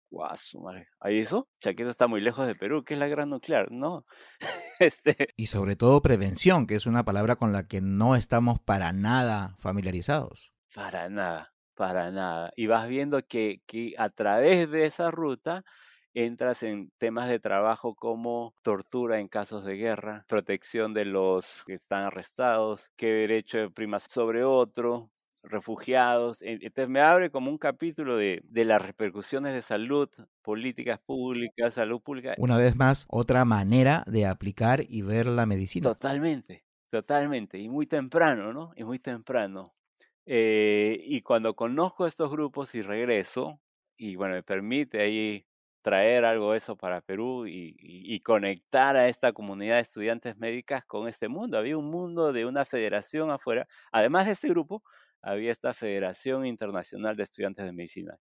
Guau, madre. ¿Ahí eso? Chaqueta está muy lejos de Perú. ¿Qué es la guerra nuclear? No. este... Y sobre todo prevención, que es una palabra con la que no estamos para nada familiarizados. Para nada, para nada. Y vas viendo que, que a través de esa ruta entras en temas de trabajo como tortura en casos de guerra, protección de los que están arrestados, qué derecho prima sobre otro, refugiados. Entonces me abre como un capítulo de, de, las repercusiones de salud, políticas públicas, salud pública. Una vez más, otra manera de aplicar y ver la medicina. Totalmente, totalmente. Y muy temprano, ¿no? Y muy temprano. Eh, y cuando conozco estos grupos y regreso, y bueno, me permite ahí traer algo eso para Perú y, conectar a esta comunidad de estudiantes médicas con este mundo. Había un mundo de una federación afuera. Además de este grupo, había esta Federación Internacional de Estudiantes de Medicina.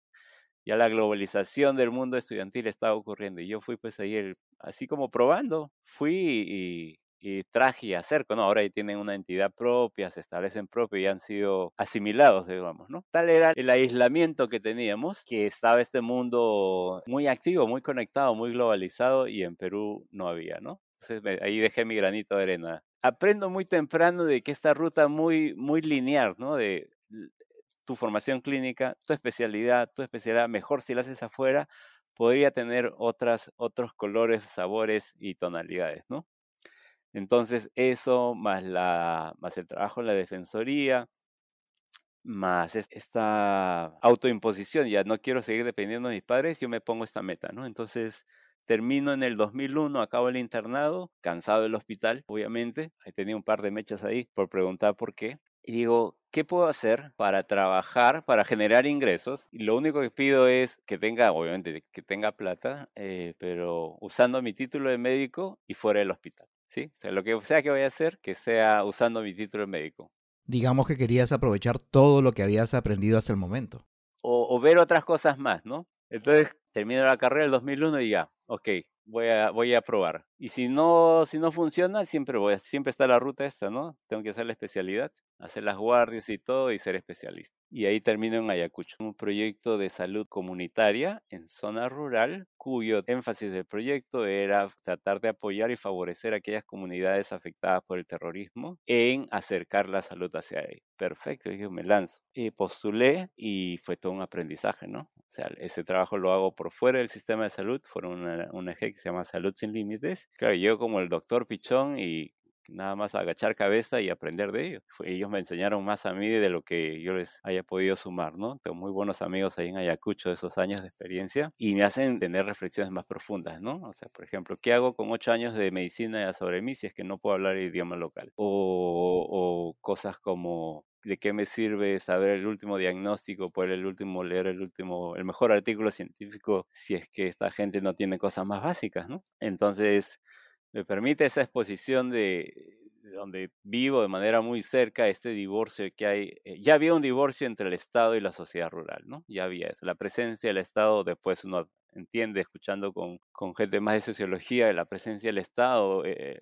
Ya la globalización del mundo estudiantil estaba ocurriendo y yo fui pues ahí, así como probando, fui y, y traje y acerco, ¿no? Ahora ya tienen una entidad propia, se establecen propios y han sido asimilados, digamos, ¿no? Tal era el aislamiento que teníamos, que estaba este mundo muy activo, muy conectado, muy globalizado y en Perú no había, ¿no? Entonces ahí dejé mi granito de arena. Aprendo muy temprano de que esta ruta muy, muy lineal, ¿no? De tu formación clínica, tu especialidad, tu especialidad, mejor si la haces afuera, podría tener otras, otros colores, sabores y tonalidades, ¿no? Entonces eso, más, la, más el trabajo en la defensoría, más esta autoimposición, ya no quiero seguir dependiendo de mis padres, yo me pongo esta meta, ¿no? Entonces termino en el 2001, acabo el internado, cansado del hospital, obviamente, ahí tenía un par de mechas ahí por preguntar por qué, y digo, ¿qué puedo hacer para trabajar, para generar ingresos? Y lo único que pido es que tenga, obviamente, que tenga plata, eh, pero usando mi título de médico y fuera del hospital. ¿Sí? O sea, lo que sea que vaya a hacer, que sea usando mi título de médico. Digamos que querías aprovechar todo lo que habías aprendido hasta el momento. O, ver otras cosas más, ¿no? Entonces, termino la carrera el 2001 y ya, ok, voy a, voy a probar. Y si no, si no funciona, siempre, voy, siempre está la ruta esta, ¿no? Tengo que hacer la especialidad, hacer las guardias y todo y ser especialista. Y ahí termino en Ayacucho, un proyecto de salud comunitaria en zona rural, cuyo énfasis del proyecto era tratar de apoyar y favorecer a aquellas comunidades afectadas por el terrorismo en acercar la salud hacia ahí. Perfecto, dije, me lanzo. Y postulé y fue todo un aprendizaje, ¿no? Sea, ese trabajo lo hago por fuera del sistema de salud, fueron una, una eje que se llama Salud Sin Límites. Claro, yo como el doctor Pichón y nada más agachar cabeza y aprender de ellos. Ellos me enseñaron más a mí de lo que yo les haya podido sumar, ¿no? Tengo muy buenos amigos ahí en Ayacucho de esos años de experiencia y me hacen tener reflexiones más profundas, ¿no? O sea, por ejemplo, ¿qué hago con ocho años de medicina sobre mí si es que no puedo hablar el idioma local? O, o cosas como de qué me sirve saber el último diagnóstico, poder el último leer el último, el mejor artículo científico si es que esta gente no tiene cosas más básicas, ¿no? Entonces, me permite esa exposición de, donde vivo de manera muy cerca este divorcio que hay. Eh, ya había un divorcio entre el Estado y la sociedad rural, ¿no? Ya había eso. La presencia del Estado, después uno entiende, escuchando con, con gente más de sociología, la presencia del Estado, eh,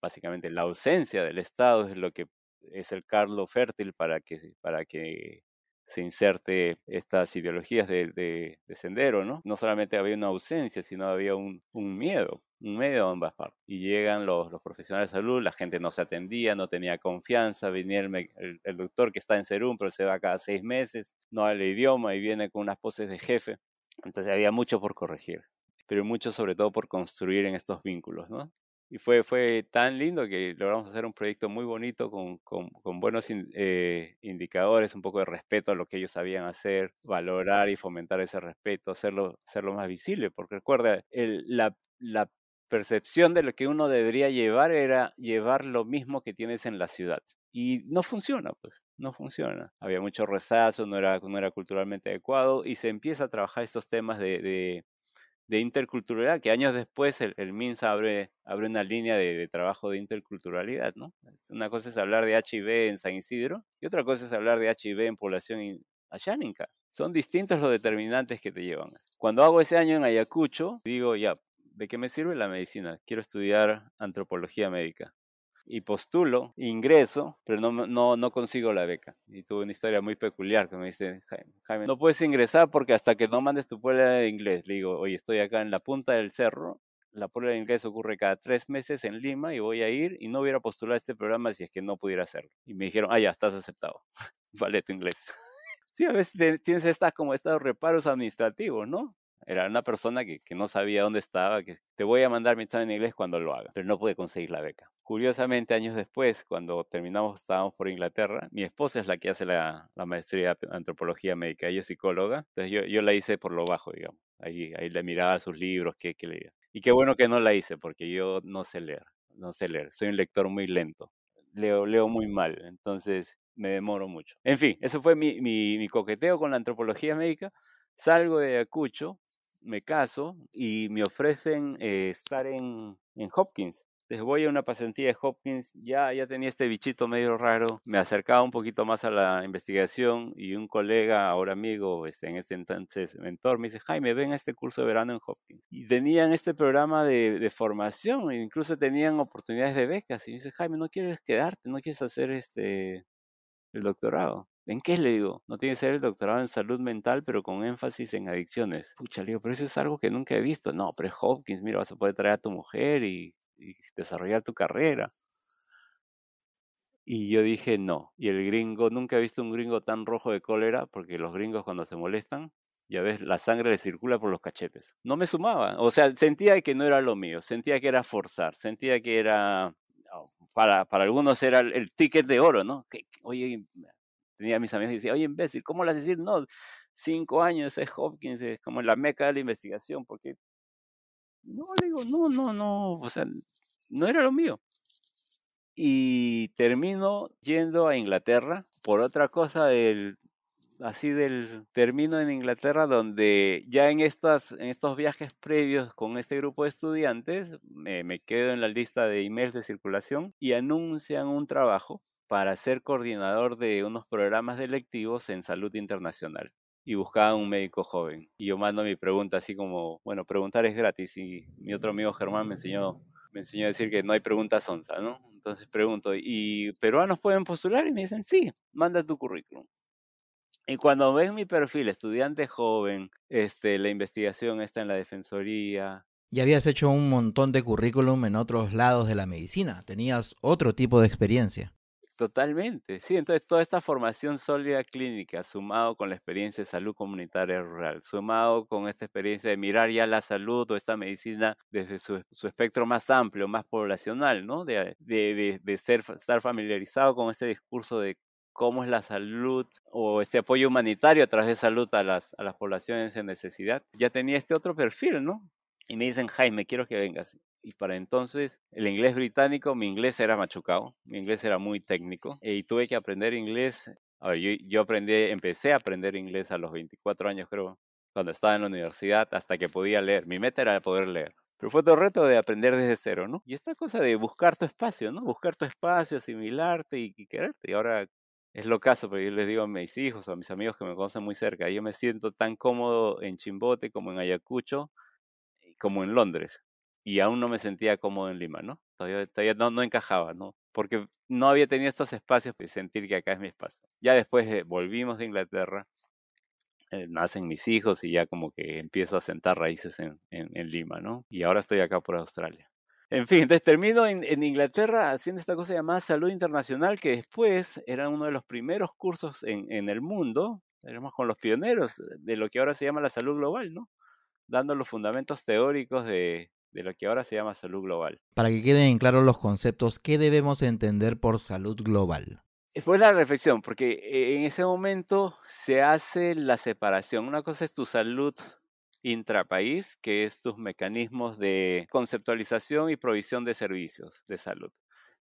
básicamente la ausencia del Estado es lo que es el carlo fértil para que, para que se inserte estas ideologías de, de, sendero, ¿no? No solamente había una ausencia, sino había un, un miedo, un miedo a ambas partes. Y llegan los, los, profesionales de salud, la gente no se atendía, no tenía confianza, venía el, el, doctor que está en Serum, pero se va cada seis meses, no habla idioma y viene con unas poses de jefe. Entonces había mucho por corregir, pero mucho sobre todo por construir en estos vínculos, ¿no? Y fue, fue tan lindo que logramos hacer un proyecto muy bonito con, con, con buenos eh, indicadores, un poco de respeto a lo que ellos sabían hacer, valorar y fomentar ese respeto, hacerlo, hacerlo más visible, porque recuerda, el, la, la percepción de lo que uno debería llevar era llevar lo mismo que tienes en la ciudad. Y no funciona, pues, no funciona. Había mucho rezazo, no era, no era culturalmente adecuado y se empieza a trabajar estos temas de, de de interculturalidad, que años después el, el MINS abre, abre una línea de, trabajo de interculturalidad, ¿no? Este, una cosa es hablar de HIV en San Isidro y otra cosa es hablar de HIV en población ayánica. Son distintos los determinantes que te llevan. Cuando hago ese año en Ayacucho, digo, ya, ¿de qué me sirve la medicina? Quiero estudiar antropología médica y postulo, ingreso, pero no, no, no consigo la beca. Y tuve una historia muy peculiar que me dice, Jaime, no puedes ingresar porque hasta que no mandes tu prueba de inglés. Le digo, oye, estoy acá en la punta del cerro, la prueba de inglés ocurre cada tres meses en Lima y voy a ir y no hubiera postulado este programa si es que no pudiera hacerlo. Y me dijeron, ah, ya, estás aceptado. vale tu inglés. sí, a veces tienes estas como estos reparos administrativos, ¿no? Era una persona que, que, no sabía dónde estaba, que te voy a mandar mi examen en inglés cuando lo haga, pero no pude conseguir la beca. Curiosamente, años después, cuando terminamos, estábamos por Inglaterra, mi esposa es la que hace la, la maestría de antropología médica, ella es psicóloga, entonces yo, yo la hice por lo bajo, digamos. Ahí, ahí le miraba sus libros, qué, qué leía. Y qué bueno que no la hice, porque yo no sé leer, no sé leer, soy un lector muy lento, leo, leo muy mal, entonces me demoro mucho. En fin, eso fue mi, mi, mi coqueteo con la antropología médica. Salgo de Ayacucho, me caso y me ofrecen eh, estar en, en Hopkins. Entonces voy a una pasantía de Hopkins, ya, ya tenía este bichito medio raro, me acercaba un poquito más a la investigación y un colega, ahora amigo, este, en ese entonces mentor, me dice, Jaime, ven a este curso de verano en Hopkins. Y tenían este programa de, de formación, incluso tenían oportunidades de becas. Y me dice, Jaime, ¿no quieres quedarte? ¿No quieres hacer este el doctorado? ¿En qué le digo? No tiene que ser el doctorado en salud mental, pero con énfasis en adicciones. Pucha, le digo, pero eso es algo que nunca he visto. No, pero Hopkins, mira, vas a poder traer a tu mujer y, desarrollar tu carrera. Y yo dije, no. Y el gringo, nunca he visto un gringo tan rojo de cólera, porque los gringos cuando se molestan, ya ves, la sangre le circula por los cachetes. No me sumaba. O sea, sentía que no era lo mío, sentía que era forzar, sentía que era, oh, para, para algunos era el, ticket de oro, ¿no? Que, oye, tenía a mis amigos y decía, oye, imbécil, ¿cómo le decir? No, cinco años es Hopkins, es como la meca de la investigación, porque no, digo, no, no, no, o sea, no era lo mío. Y termino yendo a Inglaterra por otra cosa del, así del, termino en Inglaterra donde ya en, estas, en estos viajes previos con este grupo de estudiantes me, me quedo en la lista de emails de circulación y anuncian un trabajo para ser coordinador de unos programas delectivos en salud internacional y buscaba un médico joven. Y yo mando mi pregunta así como, bueno, preguntar es gratis y mi otro amigo Germán me enseñó, me enseñó a decir que no hay preguntas onza, ¿no? Entonces pregunto, ¿y peruanos pueden postular? Y me dicen, sí, manda tu currículum. Y cuando ven mi perfil, estudiante joven, este, la investigación está en la defensoría. Y habías hecho un montón de currículum en otros lados de la medicina, tenías otro tipo de experiencia. Totalmente, sí. Entonces, toda esta formación sólida clínica, sumado con la experiencia de salud comunitaria rural, sumado con esta experiencia de mirar ya la salud o esta medicina desde su, espectro más amplio, más poblacional, ¿no? De, de, de, ser, estar familiarizado con este discurso de cómo es la salud o ese apoyo humanitario a través de salud a las, a las poblaciones en necesidad, ya tenía este otro perfil, ¿no? Y me dicen, Jaime, quiero que vengas y para entonces el inglés británico, mi inglés era machucado, mi inglés era muy técnico y tuve que aprender inglés. A ver, yo, yo aprendí, empecé a aprender inglés a los 24 años creo, cuando estaba en la universidad, hasta que podía leer. Mi meta era poder leer. Pero fue todo el reto de aprender desde cero, ¿no? Y esta cosa de buscar tu espacio, ¿no? Buscar tu espacio, asimilarte y, y quererte. Y ahora es lo caso, pero yo les digo a mis hijos, a mis amigos que me conocen muy cerca, yo me siento tan cómodo en Chimbote como en Ayacucho, como en Londres y aún no me sentía cómodo en Lima, ¿no? todavía, no, encajaba, ¿no? Porque no había tenido estos espacios de sentir que acá es mi espacio. Ya después volvimos de Inglaterra, eh, nacen mis hijos y ya como que empiezo a sentar raíces en, en, Lima, ¿no? Y ahora estoy acá por Australia. En fin, entonces termino en, en, Inglaterra haciendo esta cosa llamada salud internacional, que después era uno de los primeros cursos en el mundo, éramos con los pioneros de lo que ahora se llama la salud global, ¿no? Dando los fundamentos teóricos de, de lo que ahora se llama salud global. Para que queden claros los conceptos, ¿qué debemos entender por salud global? Es buena la reflexión, porque eh, en ese momento se hace la separación. Una cosa es tu salud intrapaís, que es tus mecanismos de conceptualización y provisión de servicios de salud.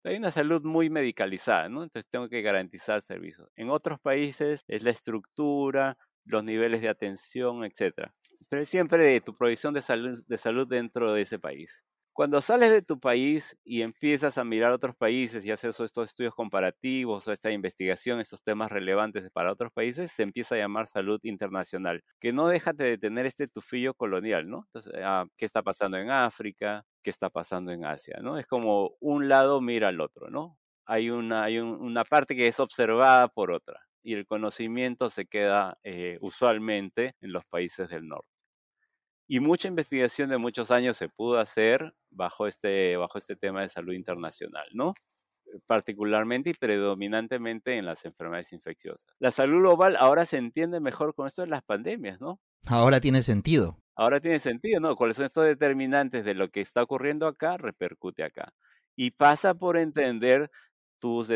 Hay una salud muy medicalizada, ¿no? Entonces tengo que garantizar servicios. En otros países es la estructura, los niveles de atención, etc. Pero siempre de tu provisión de salud, de salud dentro de ese país. Cuando sales de tu país y empiezas a mirar otros países y haces estos estudios comparativos o esta investigación, estos temas relevantes para otros países, se empieza a llamar salud internacional, que no deja de tener este tufillo colonial, ¿no? Entonces, ah, ¿qué está pasando en África? ¿Qué está pasando en Asia? ¿no? Es como un lado mira al otro, ¿no? Hay una, hay una parte que es observada por otra y el conocimiento se queda eh, usualmente en los países del norte. Y mucha investigación de muchos años se pudo hacer bajo este, bajo este tema de salud internacional, ¿no? particularmente y predominantemente en las enfermedades infecciosas. La salud global ahora se entiende mejor con esto de las pandemias, ¿no? Ahora tiene sentido. Ahora tiene sentido, ¿no? ¿Cuáles son estos determinantes de lo que está ocurriendo acá? Repercute acá. Y pasa por entender tus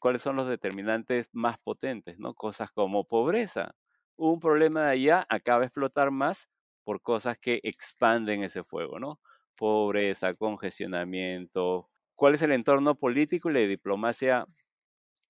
cuáles son los determinantes más potentes, ¿no? Cosas como pobreza. Un problema de allá acaba de explotar más por cosas que expanden ese fuego, ¿no? Pobreza, congestionamiento. ¿Cuál es el entorno político y la diplomacia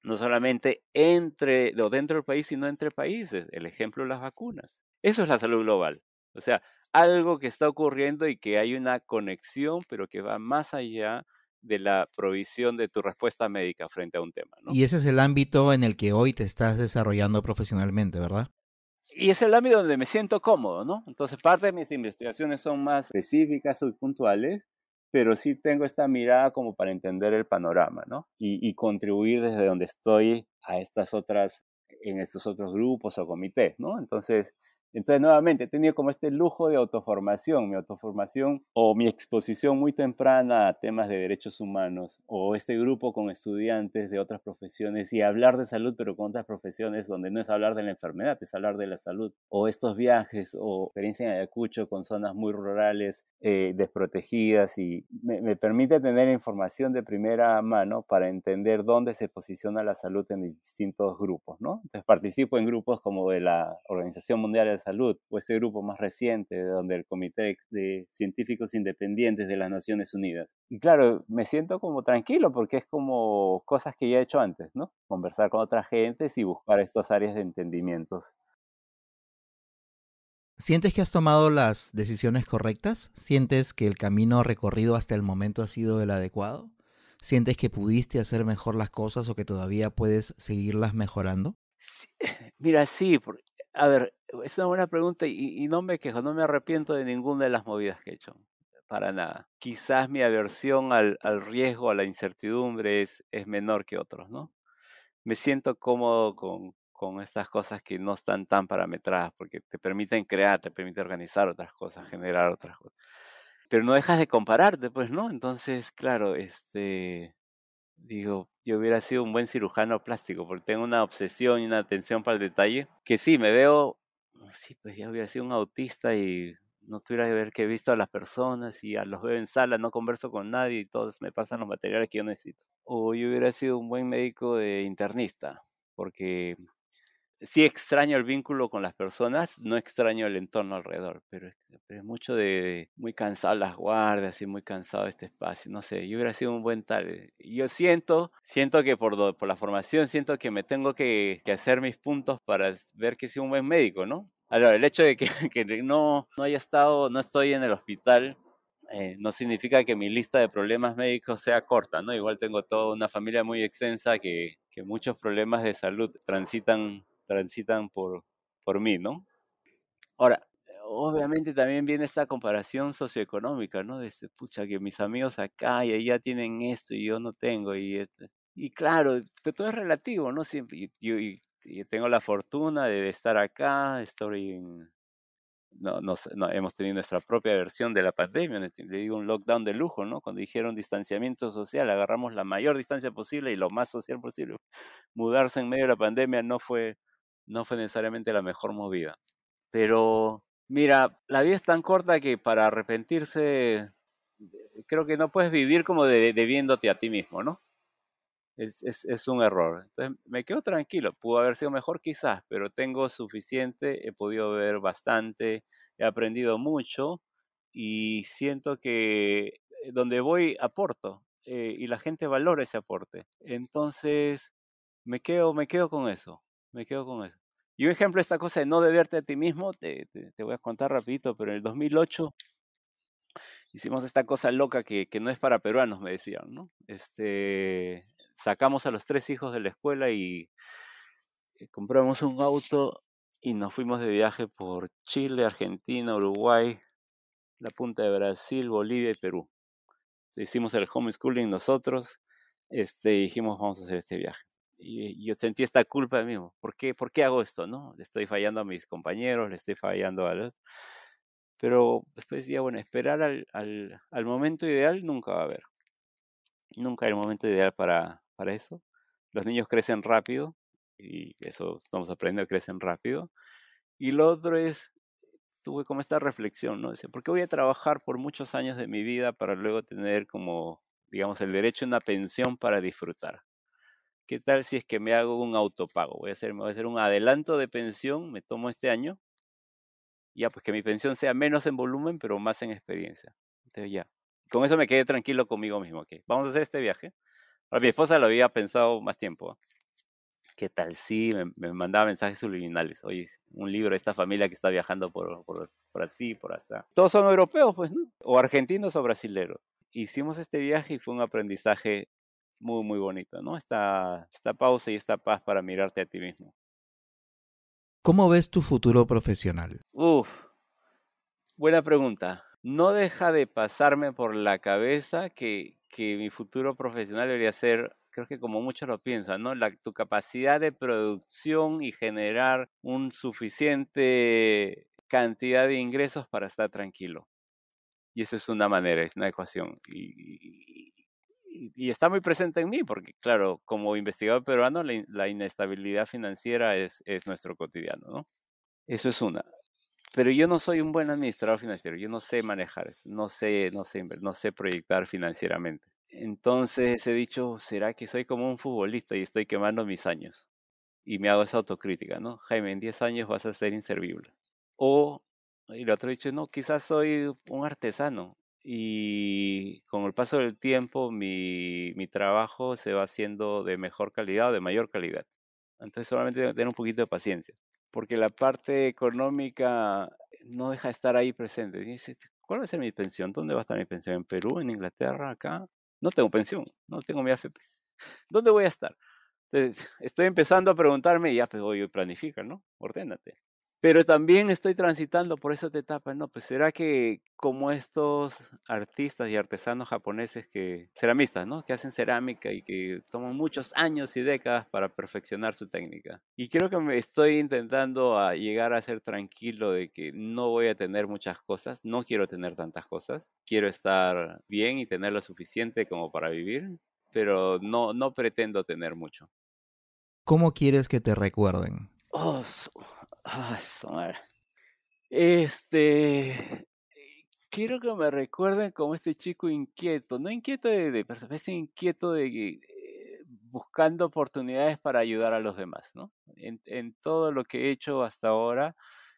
no solamente entre o dentro del país, sino entre países? El ejemplo, las vacunas. Eso es la salud global. O sea, algo que está ocurriendo y que hay una conexión, pero que va más allá de la provisión de tu respuesta médica frente a un tema. ¿no? Y ese es el ámbito en el que hoy te estás desarrollando profesionalmente, ¿verdad? y es el ámbito donde me siento cómodo, ¿no? Entonces, parte de mis investigaciones son más específicas y puntuales, pero sí tengo esta mirada como para entender el panorama, ¿no? Y, y contribuir desde donde estoy a estas otras, en estos otros grupos o comités, ¿no? Entonces, entonces, nuevamente, he tenido como este lujo de autoformación, mi autoformación o mi exposición muy temprana a temas de derechos humanos, o este grupo con estudiantes de otras profesiones y hablar de salud, pero con otras profesiones donde no es hablar de la enfermedad, es hablar de la salud, o estos viajes o experiencia en Ayacucho con zonas muy rurales, eh, desprotegidas, y me, me permite tener información de primera mano para entender dónde se posiciona la salud en distintos grupos, ¿no? Entonces, participo en grupos como de la Organización Mundial de Salud o este grupo más reciente donde el Comité de Científicos Independientes de las Naciones Unidas. Y claro, me siento como tranquilo porque es como cosas que ya he hecho antes, ¿no? Conversar con otras gentes y buscar estas áreas de entendimientos. ¿Sientes que has tomado las decisiones correctas? ¿Sientes que el camino recorrido hasta el momento ha sido el adecuado? ¿Sientes que pudiste hacer mejor las cosas o que todavía puedes seguirlas mejorando? Mira, sí, a ver, es una buena pregunta y, no me quejo, no me arrepiento de ninguna de las movidas que he hecho, para nada. Quizás mi aversión al, al riesgo, a la incertidumbre es, es menor que otros, ¿no? Me siento cómodo con, con estas cosas que no están tan parametradas, porque te permiten crear, te permiten organizar otras cosas, generar otras cosas. Pero no dejas de compararte, pues, ¿no? Entonces, claro, este, digo, yo hubiera sido un buen cirujano plástico, porque tengo una obsesión y una atención para el detalle, que sí, me veo, sí, pues ya hubiera sido un autista y no tuviera que ver que he visto a las personas y a los veo en sala, no converso con nadie y todos me pasan los materiales que yo necesito. O yo hubiera sido un buen médico de internista, porque sí extraño el vínculo con las personas, no extraño el entorno alrededor, pero es, mucho de muy cansado las guardias y muy cansado este espacio, no sé, yo hubiera sido un buen tal. Eh, yo siento, siento que por, la formación, siento que me tengo que, hacer mis puntos para ver que soy un buen médico, ¿no? Ahora, el hecho de que, no, haya estado, no estoy en el hospital, eh, no significa que mi lista de problemas médicos sea corta, ¿no? Igual tengo toda una familia muy extensa que muchos problemas de salud transitan transitan por, por mí, ¿no? Ahora, obviamente también viene esta comparación socioeconómica, ¿no? De este, pucha, que mis amigos acá y allá tienen esto y yo no tengo. Y, este, y claro, pero todo es relativo, ¿no? Siempre, yo, tengo la fortuna de estar acá, estoy no, no, hemos tenido nuestra propia versión de la pandemia, le digo un lockdown de lujo, ¿no? Cuando dijeron distanciamiento social, agarramos la mayor distancia posible y lo más social posible. Mudarse en medio de la pandemia no fue, no fue necesariamente la mejor movida. Pero, mira, la vida es tan corta que para arrepentirse, creo que no puedes vivir como debiéndote a ti mismo, ¿no? es, un error. Entonces me quedo tranquilo, pudo haber sido mejor quizás, pero tengo suficiente, he podido ver bastante, he aprendido mucho y siento que eh, donde voy aporto eh, y la gente valora ese aporte. Entonces me quedo, me quedo con eso, me quedo con eso. Y un ejemplo de esta cosa de no deberte a ti mismo, te, te, voy a contar rapidito, pero en el 2008 hicimos esta cosa loca que, que, no es para peruanos, me decían, ¿no? Este, sacamos a los tres hijos de la escuela y eh, compramos un auto y nos fuimos de viaje por Chile, Argentina, Uruguay, la punta de Brasil, Bolivia y Perú. Hicimos el homeschooling nosotros, este, dijimos vamos a hacer este viaje. Y, yo sentí esta culpa mí, ¿por qué, ¿por qué hago esto? no? Le estoy fallando a mis compañeros, le estoy fallando a los... Pero después decía, bueno, esperar al, al, al momento ideal nunca va a haber. Nunca hay el momento ideal para, para eso. Los niños crecen rápido y eso estamos aprendiendo, crecen rápido. Y lo otro es, tuve como esta reflexión, ¿no? Dice, ¿por qué voy a trabajar por muchos años de mi vida para luego tener como, digamos, el derecho a una pensión para disfrutar? ¿Qué tal si es que me hago un autopago? Voy a hacer, me voy a hacer un adelanto de pensión, me tomo este año, ya pues que mi pensión sea menos en volumen, pero más en experiencia. Entonces ya. Con eso me quedé tranquilo conmigo mismo. que Vamos a hacer este viaje mi esposa lo había pensado más tiempo. ¿Qué tal si me, mandaba mensajes subliminales? Oye, un libro de esta familia que está viajando por, por, por así, por allá. Todos son europeos, pues, ¿no? O argentinos o brasileños. Hicimos este viaje y fue un aprendizaje muy, muy bonito, ¿no? Esta, esta pausa y esta paz para mirarte a ti mismo. ¿Cómo ves tu futuro profesional? Uf, buena pregunta. No deja de pasarme por la cabeza que, que mi futuro profesional debería ser, creo que como muchos lo piensan, ¿no? La, tu capacidad de producción y generar un suficiente cantidad de ingresos para estar tranquilo. Y eso es una manera, es una ecuación. Y, y, está muy presente en mí, porque claro, como investigador peruano, la, la inestabilidad financiera es, es nuestro cotidiano, ¿no? Eso es una pero yo no soy un buen administrador financiero, yo no sé manejar no sé, no sé, no sé proyectar financieramente. Entonces he dicho, ¿será que soy como un futbolista y estoy quemando mis años? Y me hago esa autocrítica, ¿no? Jaime, en 10 años vas a ser inservible. O, y lo otro he dicho, no, quizás soy un artesano y con el paso del tiempo mi, mi trabajo se va haciendo de mejor calidad o de mayor calidad. Entonces solamente tener un poquito de paciencia porque la parte económica no deja de estar ahí presente. Dice, ¿cuál va a ser mi pensión? ¿Dónde va a estar mi pensión? ¿En Perú? ¿En Inglaterra? ¿Acá? No tengo pensión, no tengo mi AFP. ¿Dónde voy a estar? Entonces, estoy empezando a preguntarme, ya, pues, oye, planifica, ¿no? Ordénate. Pero también estoy transitando por esa etapa, ¿no? Pues será que como estos artistas y artesanos japoneses que, ceramistas, ¿no? Que hacen cerámica y que toman muchos años y décadas para perfeccionar su técnica. Y creo que me estoy intentando a llegar a ser tranquilo de que no voy a tener muchas cosas, no quiero tener tantas cosas, quiero estar bien y tener lo suficiente como para vivir, pero no, no pretendo tener mucho. ¿Cómo quieres que te recuerden? Oh, Ah, este. Quiero que me recuerden como este chico inquieto, no inquieto de, de inquieto de eh, buscando oportunidades para ayudar a los demás, ¿no? En, todo lo que he hecho hasta ahora,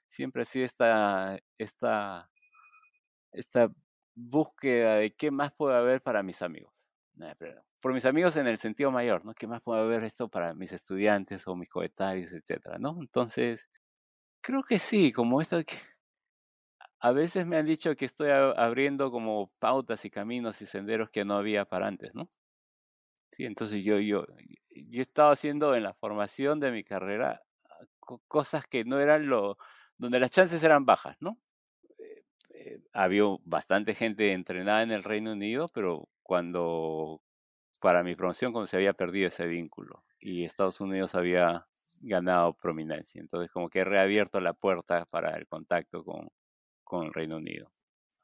siempre ha sido esta, esta, esta búsqueda de qué más puede haber para mis amigos. por mis amigos en el sentido mayor, ¿no? ¿Qué más puede haber esto para mis estudiantes o mis coetarios, etcétera, ¿no? Entonces, Creo que sí, como esto que a veces me han dicho que estoy abriendo como pautas y caminos y senderos que no había para antes, ¿no? Sí, entonces yo, yo, yo he estado haciendo en la formación de mi carrera ah, cosas que no eran lo, donde las chances eran bajas, ¿no? eh, había bastante gente entrenada en el Reino Unido, pero cuando para mi promoción como se había perdido ese vínculo y Estados Unidos había ganado prominencia. Entonces como que he reabierto la puerta para el contacto con, con el Reino Unido.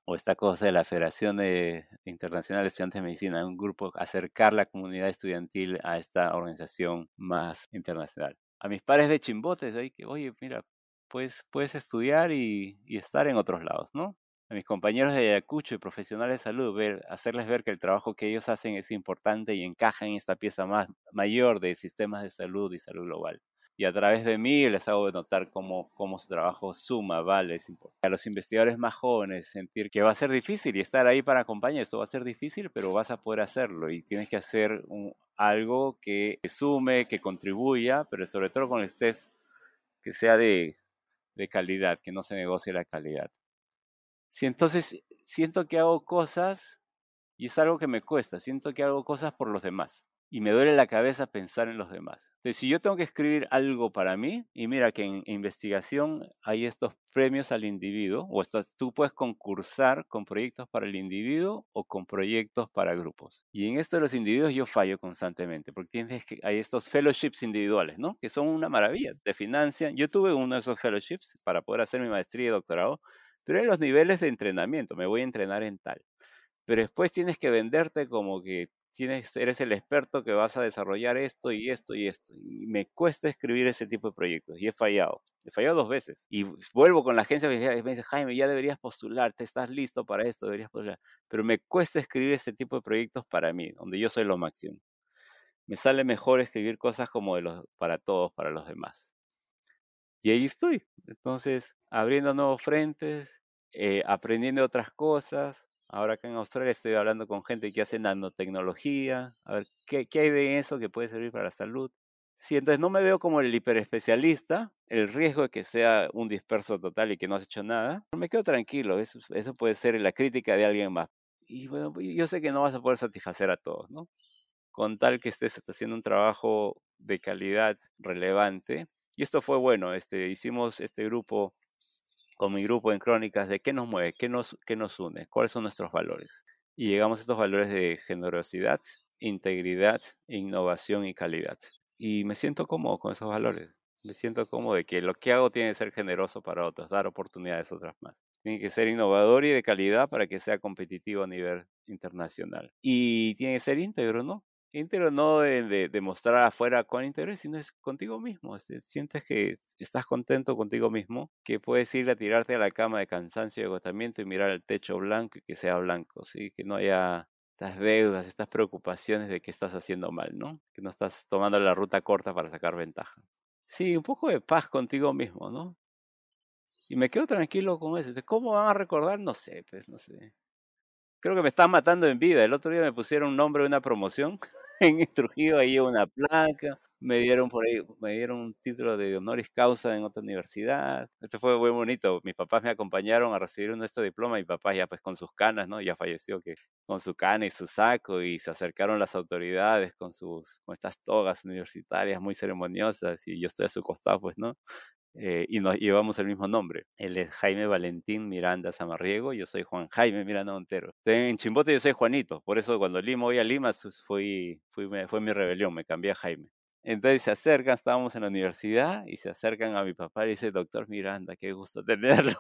O esta cosa de la Federación de, Internacional de Estudiantes de Medicina, un grupo, acercar la comunidad estudiantil a esta organización más internacional. A mis pares de chimbotes, ahí que, oye, mira, pues puedes estudiar y, y estar en otros lados, ¿no? a mis compañeros de Ayacucho y profesionales de salud, ver, hacerles ver que el trabajo que ellos hacen es importante y encaja en esta pieza más mayor de sistemas de salud y salud global. Y a través de mí les hago notar cómo, cómo su trabajo suma, vale, es importante. A los investigadores más jóvenes sentir que va a ser difícil y estar ahí para acompañar, esto va a ser difícil, pero vas a poder hacerlo y tienes que hacer algo que sume, que contribuya, pero sobre todo con el test que sea de, de calidad, que no se negocie la calidad. Si entonces siento que hago cosas y es algo que me cuesta, siento que hago cosas por los demás y me duele la cabeza pensar en los demás. Entonces, si yo tengo que escribir algo para mí, y mira que en, investigación hay estos premios al individuo, o tú puedes concursar con proyectos para el individuo o con proyectos para grupos. Y en esto de los individuos yo fallo constantemente, porque tienes que, hay estos fellowships individuales, ¿no? Que son una maravilla, te financian. Yo tuve uno de esos fellowships para poder hacer mi maestría y doctorado, pero en los niveles de entrenamiento, me voy a entrenar en tal. Pero después tienes que venderte como que tienes, eres el experto que vas a desarrollar esto y esto y esto. Y me cuesta escribir ese tipo de proyectos y he fallado. He fallado dos veces. Y vuelvo con la agencia y me dice, Jaime, ya deberías postularte, estás listo para esto, deberías postular. Pero me cuesta escribir ese tipo de proyectos para mí, donde yo soy lo máximo. Me sale mejor escribir cosas como de los, para todos, para los demás. Y ahí estoy. Entonces, abriendo nuevos frentes, eh, aprendiendo otras cosas. Ahora acá en Australia estoy hablando con gente que hace nanotecnología, a ver qué, hay de eso que puede servir para la salud. Sí, entonces no me veo como el hiperespecialista, el riesgo de que sea un disperso total y que no has hecho nada. Me quedo tranquilo, eso, eso puede ser la crítica de alguien más. Y bueno, yo sé que no vas a poder satisfacer a todos, ¿no? Con tal que estés haciendo un trabajo de calidad relevante. Y esto fue bueno, este, hicimos este grupo con mi grupo en crónicas de qué nos mueve, qué nos, qué nos une, cuáles son nuestros valores. Y llegamos a estos valores de generosidad, integridad, innovación y calidad. Y me siento cómodo con esos valores. Me siento cómodo de que lo que hago tiene que ser generoso para otros, dar oportunidades a otras más. Tiene que ser innovador y de calidad para que sea competitivo a nivel internacional. Y tiene que ser íntegro, ¿no? Íntegro no de, de, mostrar afuera cuán íntegro sino es contigo mismo. sientes que estás contento contigo mismo, que puedes ir a tirarte a la cama de cansancio y agotamiento y mirar el techo blanco y que sea blanco, ¿sí? que no haya estas deudas, estas preocupaciones de que estás haciendo mal, ¿no? Que no estás tomando la ruta corta para sacar ventaja. Sí, un poco de paz contigo mismo, ¿no? Y me quedo tranquilo con eso. ¿Cómo van a recordar? No sé, pues no sé creo que me están matando en vida. El otro día me pusieron un nombre de una promoción en Trujillo, ahí una placa, me dieron por ahí, me dieron un título de honoris causa en otra universidad. Esto fue muy bonito. Mis papás me acompañaron a recibir nuestro diploma. Mi papá ya pues con sus canas, ¿no? Ya falleció que con su cana y su saco y se acercaron las autoridades con sus con estas togas universitarias muy ceremoniosas y yo estoy a su costado, pues, ¿no? Eh, y nos llevamos el mismo nombre. Él es Jaime Valentín Miranda Samarriego, yo soy Juan Jaime Miranda Montero. En Chimbote yo soy Juanito, por eso cuando Lima voy a Lima fui, fui, fue mi rebelión, me cambié a Jaime. Entonces se acercan, estábamos en la universidad y se acercan a mi papá y dice, doctor Miranda, qué gusto tenerlo.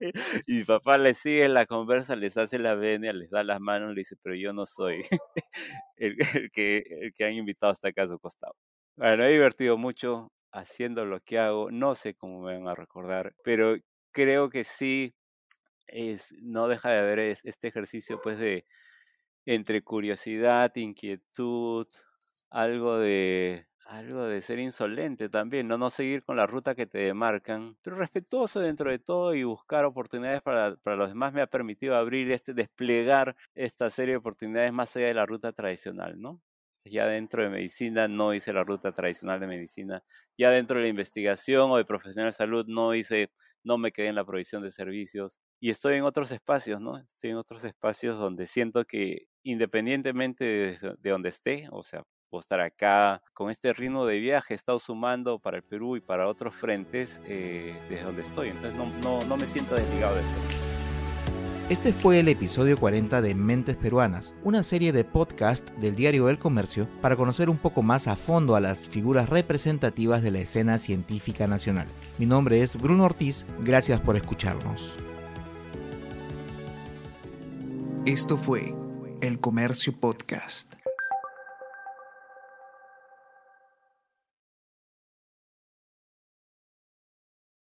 y mi papá le sigue la conversa, les hace la venia, les da las manos, le dice, pero yo no soy el, que, el que han invitado hasta acá a su costado. Bueno, he divertido mucho, haciendo lo que hago. No sé cómo me van a recordar, pero creo que sí es, no deja de haber este ejercicio pues de entre curiosidad, inquietud, algo de algo de ser insolente también, no no seguir con la ruta que te demarcan, pero respetuoso dentro de todo y buscar oportunidades para, para los demás me ha permitido abrir este, desplegar esta serie de oportunidades más allá de la ruta tradicional, ¿no? Ya dentro de medicina no hice la ruta tradicional de medicina, ya dentro de la investigación o de profesional de salud no hice, no me quedé en la provisión de servicios y estoy en otros espacios, ¿no? Estoy en otros espacios donde siento que independientemente de, donde esté, o sea, puedo estar acá con este ritmo de viaje, he estado sumando para el Perú y para otros frentes eh, desde donde estoy, entonces no, no, no me siento desligado de esto. Este fue el episodio 40 de Mentes Peruanas, una serie de podcast del diario El Comercio para conocer un poco más a fondo a las figuras representativas de la escena científica nacional. Mi nombre es Bruno Ortiz, gracias por escucharnos. Esto fue El Comercio Podcast.